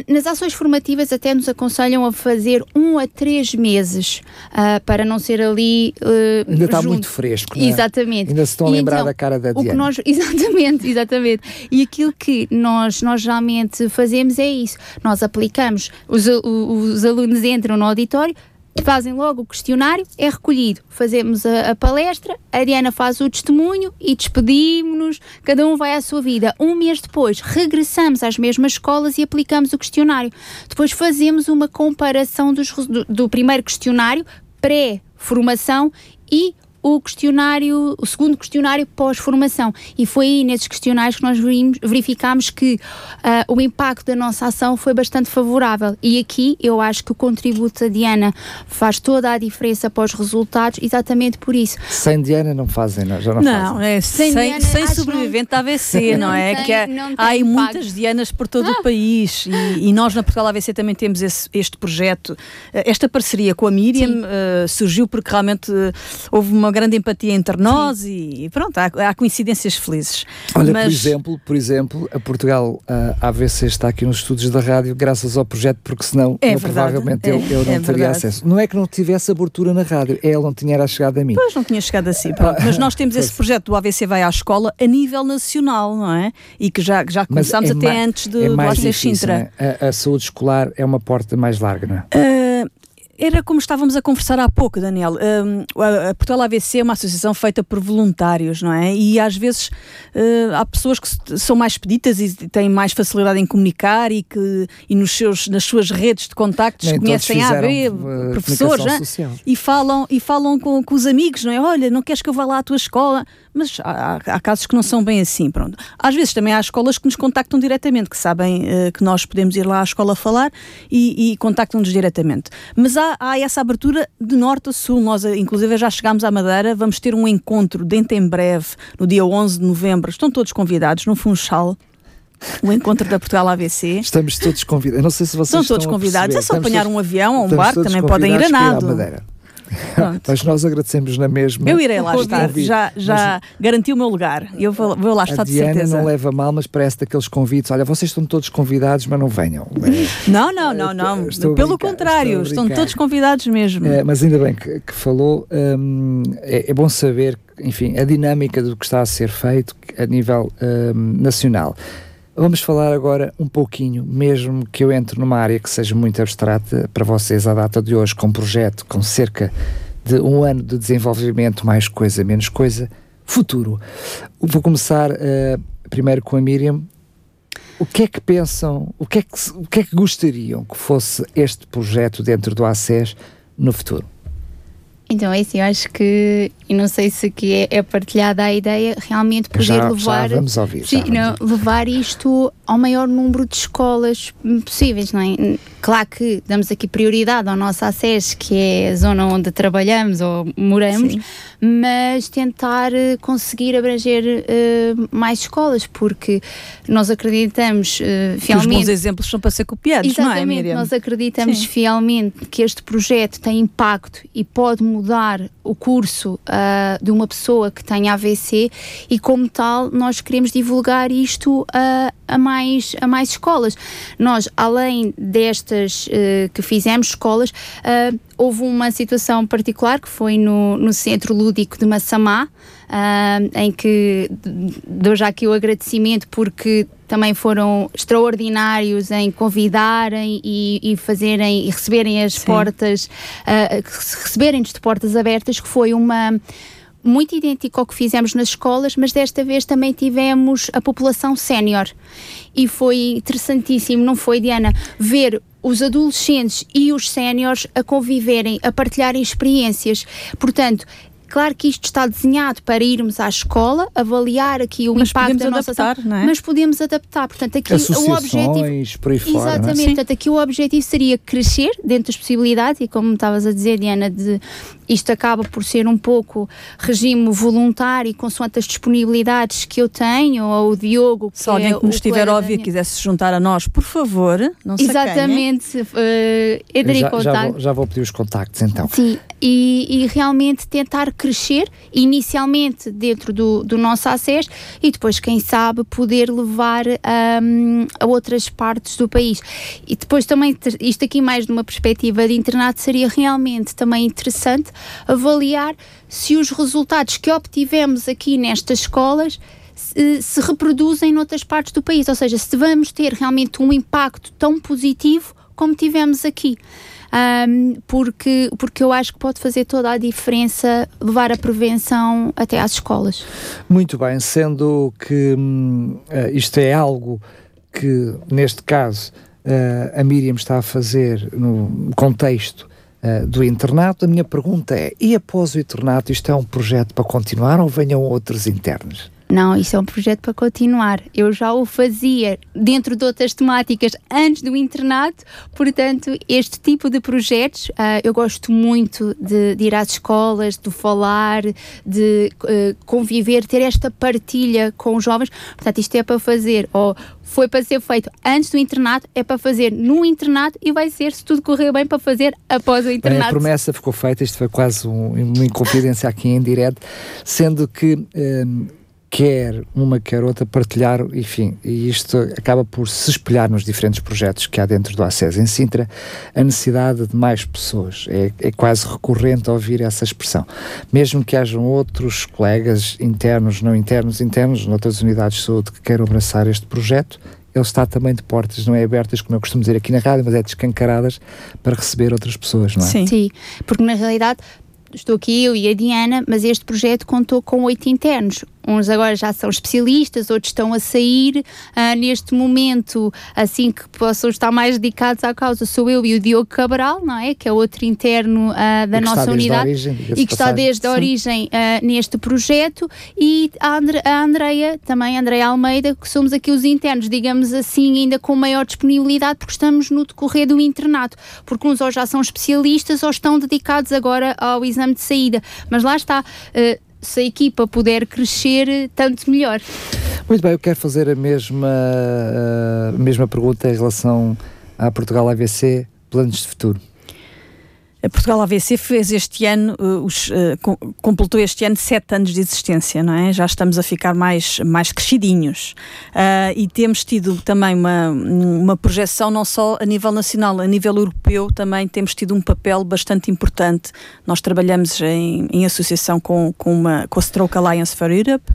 Nas ações formativas até nos aconselham a fazer um a três meses uh, para não ser ali. Uh, Ainda está muito fresco. Não é? Exatamente. Ainda se estão a lembrar então, da cara da Diana. O que nós, [LAUGHS] exatamente, exatamente. E aquilo que nós, nós geralmente fazemos é isso. Nós aplicamos, os, os alunos entram no auditório, fazem logo o questionário, é recolhido. Fazemos a, a palestra, a Diana faz o testemunho e despedimos-nos, cada um vai à sua vida. Um mês depois, regressamos às mesmas escolas e aplicamos o questionário. Depois fazemos uma comparação dos, do, do primeiro questionário, pré-formação e o questionário, o segundo questionário pós-formação. E foi aí nesses questionários que nós verificámos que uh, o impacto da nossa ação foi bastante favorável. E aqui eu acho que o contributo da Diana faz toda a diferença para os resultados, exatamente por isso. Sem Diana não fazem, não, já não, não fazem. É sem, sem, Diana, sem sobrevivente não, da AVC, [LAUGHS] não, não é? Tem, que há, há aí muitas Dianas por todo ah. o país e, e, nós na Portugal AVC também temos esse, este projeto. Esta parceria com a Miriam uh, surgiu porque realmente uh, houve uma grande empatia entre nós e pronto, há, há, coincidências felizes. Olha, Mas... por exemplo, por exemplo, a Portugal, a AVC está aqui nos estudos da rádio graças ao projeto, porque senão é eu, provavelmente é, eu, eu, não é teria verdade. acesso. Não é que não tivesse abertura na rádio, é, ele não tinha era chegado a mim. Pois, não tinha chegado assim, pronto. Mas nós temos [LAUGHS] esse projeto do AVC Vai à Escola a nível nacional, não é? E que já, já começámos é até antes do, é do AVC Sintra. A, a, saúde escolar é uma porta mais larga, não é? Uh, era como estávamos a conversar há pouco, Daniel. Um, a, Portugal AVC é uma associação feita por voluntários, não é? E às vezes uh, há pessoas que são mais pedidas e têm mais facilidade em comunicar e que e nos seus, nas suas redes de contactos Nem conhecem A, B, uh, professores, é? e falam, e falam com, com os amigos, não é? Olha, não queres que eu vá lá à tua escola? Mas há, há, casos que não são bem assim, pronto. Às vezes também há escolas que nos contactam diretamente, que sabem uh, que nós podemos ir lá à escola falar e, e contactam-nos diretamente. Mas há, há, essa abertura de norte a sul, nós eh, inclusive já chegámos à Madeira, vamos ter um encontro dentro em breve, no dia 11 de novembro, estão todos convidados no Funchal, o encontro da Portugal ABC. Estamos todos convidados. Não sei se vocês estão todos convidados. É só apanhar todos, um avião ou um barco, também podem ir a nado. Mas nós agradecemos na mesma. Eu irei lá estar, já, já mas, garanti o meu lugar. Eu vou, vou lá estar de Diana certeza. não leva mal, mas parece daqueles convites. Olha, vocês estão todos convidados, mas não venham. Não, não, não, não. Estou Pelo brincar, contrário, estão todos convidados mesmo. É, mas ainda bem que, que falou. Hum, é, é, bom saber, enfim, a dinâmica do que está a ser feito a nível hum, nacional. Vamos falar agora um pouquinho, mesmo que eu entre numa área que seja muito abstrata para vocês à data de hoje, com um projeto com cerca de um ano de desenvolvimento, mais coisa, menos coisa, futuro. Vou começar uh, primeiro com a Miriam. O que é que pensam, o que é que, o que é que gostariam que fosse este projeto dentro do ACES no futuro? Então, é assim, eu acho que, e não sei se aqui é, é partilhada a ideia, realmente poder já, levar. Já vamos ouvir. Sim, não, levar isto ao maior número de escolas possíveis, não é? Claro que damos aqui prioridade ao nosso acesso, que é a zona onde trabalhamos ou moramos, Sim. mas tentar eh, conseguir abranger uh, mais escolas, porque nós acreditamos uh, fielmente. os bons exemplos são para ser copiados, exatamente, não é, Miriam? Nós acreditamos Sim. fielmente que este projeto tem impacto e pode mudar o curso uh, de uma pessoa que tem AVC e, como tal, nós queremos divulgar isto a, mais, a mais escolas. Nós, além destas uh, que fizemos escolas, houve uma situação particular que foi no, no Centro Lúdico de Massamá, uh, em que dou já aqui o agradecimento porque também foram extraordinários em convidarem e, e fazerem e receberem as Sim. portas, uh, receberem-nos de portas abertas, que foi uma muito idêntico ao que fizemos nas escolas, mas desta vez também tivemos a população sénior. E foi interessantíssimo, não foi, Diana? Ver os adolescentes e os séniores a conviverem, a partilharem experiências. Portanto, Claro que isto está desenhado para irmos à escola, avaliar aqui o mas impacto da nossa adaptar, ação, é? mas podemos adaptar. Portanto, aqui o objetivo. Por aí fora, é? exatamente. É? Portanto, aqui o objetivo seria crescer dentro das possibilidades, e como estavas a dizer, Diana, de isto acaba por ser um pouco regime voluntário, consoante as disponibilidades que eu tenho, ou o Diogo. Se alguém é que nos estiver a ouvir quisesse se juntar a nós, por favor, não se Exatamente, uh, entre já, em contato. Já vou, já vou pedir os contactos então. Sim, e, e realmente tentar crescer, inicialmente dentro do, do nosso acesso e depois, quem sabe, poder levar um, a outras partes do país. E depois também, isto aqui mais de uma perspectiva de internato, seria realmente também interessante avaliar se os resultados que obtivemos aqui nestas escolas se, reproduzem noutras partes do país, ou seja, se vamos ter realmente um impacto tão positivo como tivemos aqui. Um, porque, porque eu acho que pode fazer toda a diferença levar a prevenção até às escolas. Muito bem, sendo que hum, uh, isto é algo que, neste caso, uh, a Miriam está a fazer no contexto uh, do internato, a minha pergunta é: e após o internato, isto é um projeto para continuar ou venham outros internos? Não, isso é um projeto para continuar. Eu já o fazia dentro de outras temáticas antes do internato, portanto, este tipo de projetos uh, eu gosto muito de, de, ir às escolas, de falar, de uh, conviver, ter esta partilha com os jovens. Portanto, isto é para fazer, ou foi para ser feito antes do internato, é para fazer no internato e vai ser, se tudo correr bem, para fazer após o internato. Bem, a promessa ficou feita, isto foi quase um, uma inconfidência aqui em direto, sendo que. Um, quer uma, quer outra, partilhar, enfim, e isto acaba por se espelhar nos diferentes projetos que há dentro do ACES em Sintra, a necessidade de mais pessoas. É, é quase recorrente ouvir essa expressão. Mesmo que hajam outros colegas internos, não internos, internos, noutras unidades de saúde que queiram abraçar este projeto, ele está também de portas, não é abertas, como eu costumo dizer aqui na rádio, mas é descancaradas para receber outras pessoas, não é? Sim, Sim porque na realidade estou aqui eu e a Diana, mas este projeto contou com oito internos. Uns agora já são especialistas, outros estão a sair. Uh, neste momento, assim que possam estar mais dedicados à causa, sou eu e o Diogo Cabral, não é? Que é outro interno uh, da nossa unidade origem, e que está desde a origem uh, neste projeto. E a, Andre, a Andreia, também a Andreia Almeida, que somos aqui os internos, digamos assim, ainda com maior disponibilidade, porque estamos no decorrer do internato. Porque uns ou já são especialistas ou estão dedicados agora ao exame de saída. Mas lá está. Se a equipa puder crescer, tanto melhor. Muito bem, eu quero fazer a mesma, a mesma pergunta em relação à Portugal AVC, planos de futuro. Portugal AVC fez este ano, uh, os, uh, completou este ano sete anos de existência, não é? Já estamos a ficar mais, mais crescidinhos. Uh, e temos tido também uma, uma projeção não só a nível nacional, a nível europeu também temos tido um papel bastante importante. Nós trabalhamos em, em associação com, com, uma, com a Stroke Alliance for Europe.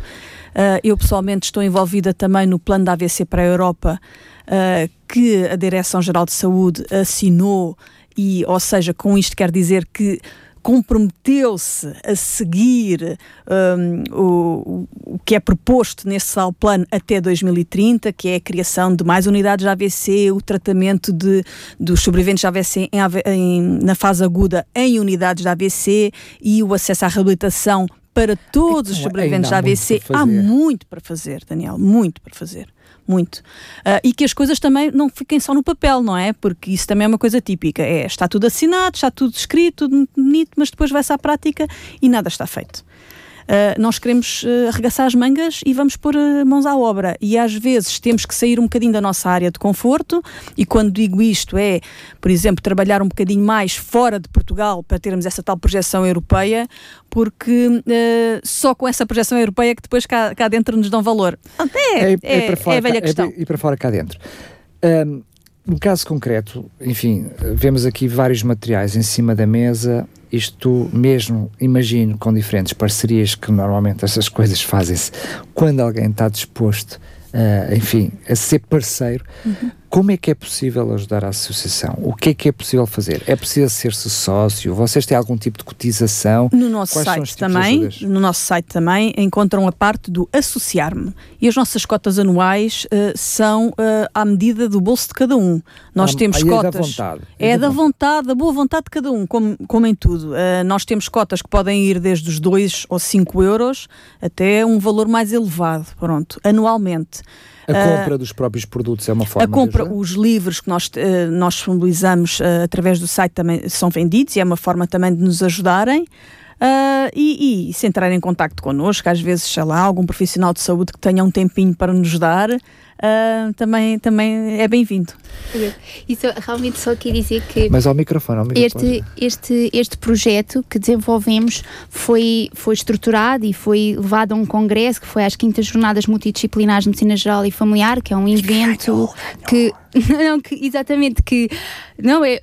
Uh, eu pessoalmente estou envolvida também no plano da AVC para a Europa, uh, que a Direção-Geral de Saúde assinou e, ou seja, com isto quer dizer que comprometeu-se a seguir um, o, o que é proposto nesse tal plano até 2030, que é a criação de mais unidades de AVC, o tratamento de, dos sobreviventes de AVC em, em, na fase aguda em unidades de AVC e o acesso à reabilitação para todos então, os sobreviventes de AVC. Há muito para fazer, Daniel, muito para fazer muito. Uh, e que as coisas também não fiquem só no papel, não é? Porque isso também é uma coisa típica. É, está tudo assinado, está tudo escrito, tudo bonito, mas depois vai-se à prática e nada está feito. Uh, nós queremos uh, arregaçar as mangas e vamos pôr uh, mãos à obra. E às vezes temos que sair um bocadinho da nossa área de conforto, e quando digo isto é, por exemplo, trabalhar um bocadinho mais fora de Portugal para termos essa tal projeção europeia, porque só com essa projeção europeia que depois cá, cá dentro nos dão valor. É, é, é, é, fora, é a velha é questão. e para fora cá dentro. Um, no caso concreto, enfim, vemos aqui vários materiais em cima da mesa isto mesmo, imagino, com diferentes parcerias, que normalmente essas coisas fazem-se quando alguém está disposto, uh, enfim, a ser parceiro, uhum. Como é que é possível ajudar a associação? O que é que é possível fazer? É preciso ser-se sócio? Vocês têm algum tipo de cotização? No nosso Quais site também, no nosso site também encontram a parte do associar-me. E as nossas cotas anuais uh, são uh, à medida do bolso de cada um. Nós ah, temos cotas. É da vontade. É, é da, vontade, da boa vontade de cada um, como, como em tudo. Uh, nós temos cotas que podem ir desde os 2 ou 5 euros até um valor mais elevado, pronto, anualmente. A ah, compra uh, dos próprios produtos é uma forma A compra, os livros que nós, uh, nós disponibilizamos uh, através do site também são vendidos e é uma forma também de nos ajudarem. Uh, e, e, se entrar em contato connosco, às vezes, sei lá, algum profissional de saúde que tenha um tempinho para nos dar, uh, também, também é bem-vindo. Isso realmente só quer dizer que. Mas ao microfone, ao microfone. Este, este, este projeto que desenvolvemos foi, foi estruturado e foi levado a um congresso que foi às Quintas Jornadas Multidisciplinares de Medicina Geral e Familiar, que é um evento que [LAUGHS] não, que, exatamente, que não é.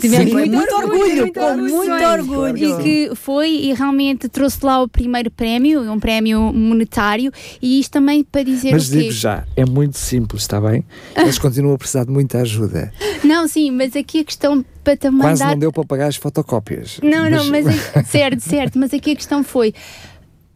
Tivemos muito, muito, orgulho, com muito orgulho. E que foi e realmente trouxe lá o primeiro prémio, um prémio monetário, e isto também para dizer Mas o quê? digo já, é muito muito simples, está bem? [LAUGHS] Eles continuam a precisar de muita ajuda. Não, sim, mas aqui a questão para também Quase dar... não deu para pagar as fotocópias. Não, não, mas a- [LAUGHS] certo, certo, mas aqui a questão foi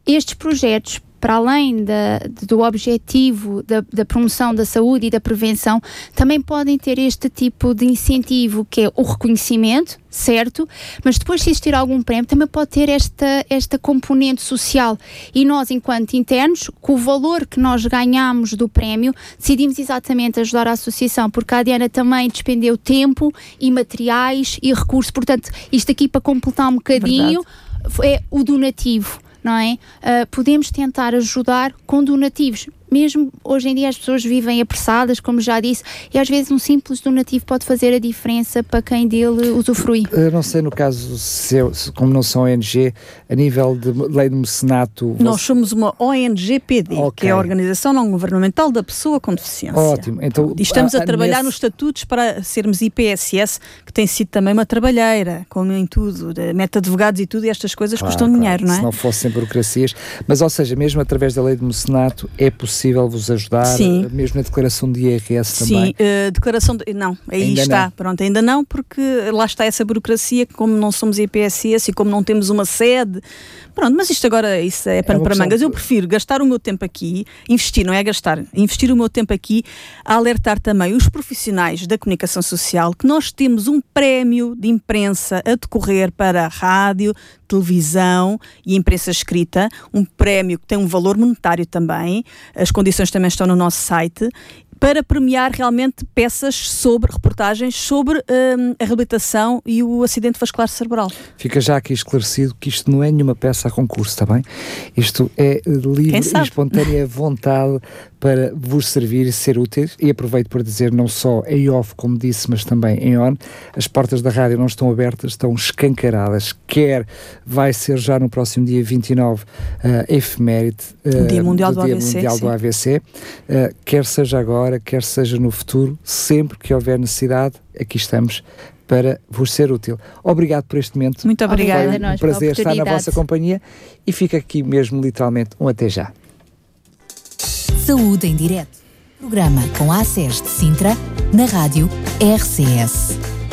estes projetos para além da- do objetivo da, da promoção da saúde e da prevenção, também podem ter este tipo de incentivo que é o reconhecimento, certo? Mas depois, se existir algum prémio, também pode ter esta, esta componente social. E nós, enquanto internos, com o valor que nós ganhamos do prémio, decidimos exatamente ajudar a associação, porque a Diana também despendeu tempo e materiais e recursos. Portanto, isto aqui para completar um bocadinho é o donativo, não é? Ah, podemos tentar ajudar com donativos. Mesmo hoje em dia as pessoas vivem apressadas, como já disse, e às vezes um simples donativo pode fazer a diferença para quem dele usufrui. Eu não sei no caso, se, eu- se- como não são ONG, a nível de lei de mecenato. Nós você- somos uma ONGPD, Ok. que é a Organização Não Governamental da Pessoa com Deficiência. Ótimo. Então, E estamos a, a- trabalhar nesse- nos estatutos para sermos IPSS, que tem sido também uma trabalheira, como em tudo, de meta advogados e tudo, e estas coisas Claro, custam claro, dinheiro, não é? Se não fossem burocracias. Mas, ou seja, mesmo através da lei de mecenato, é possível vos ajudar, Sim. mesmo na declaração de IRS também. Sim, eh, declaração de. Não, aí Ainda está. não. Pronto, ainda não, porque lá está essa burocracia, como não somos IPSS e como não temos uma sede. Pronto, mas isto agora isso é pano uma para mangas. Eu prefiro gastar o meu tempo aqui, investir, não é gastar, investir o meu tempo aqui a alertar também os profissionais da comunicação social que nós temos um prémio de imprensa a decorrer para a rádio, televisão e imprensa escrita, um prémio que tem um valor monetário também, as condições também estão no nosso site, para premiar realmente peças sobre, reportagens sobre hum, a reabilitação e o acidente vascular cerebral. Fica já aqui esclarecido que isto não é nenhuma peça a concurso, está bem? Isto é eh, livre e espontânea vontade para vos servir e ser útil. E aproveito para dizer, não só em off, como disse, mas também em on, as portas da rádio não estão abertas, estão escancaradas. Quer vai ser já no próximo dia 29 uh, efeméride uh, Dia Mundial do Dia AVC, Mundial do. AVC, uh, quer seja agora, quer seja no futuro, sempre que houver necessidade, aqui estamos para vos ser útil. Obrigado por este momento. Muito obrigada. Foi a nós um prazer estar na vossa companhia e fica aqui mesmo literalmente um até já. Saúde em Direto. Programa com a ACES de Sintra, na rádio RCS.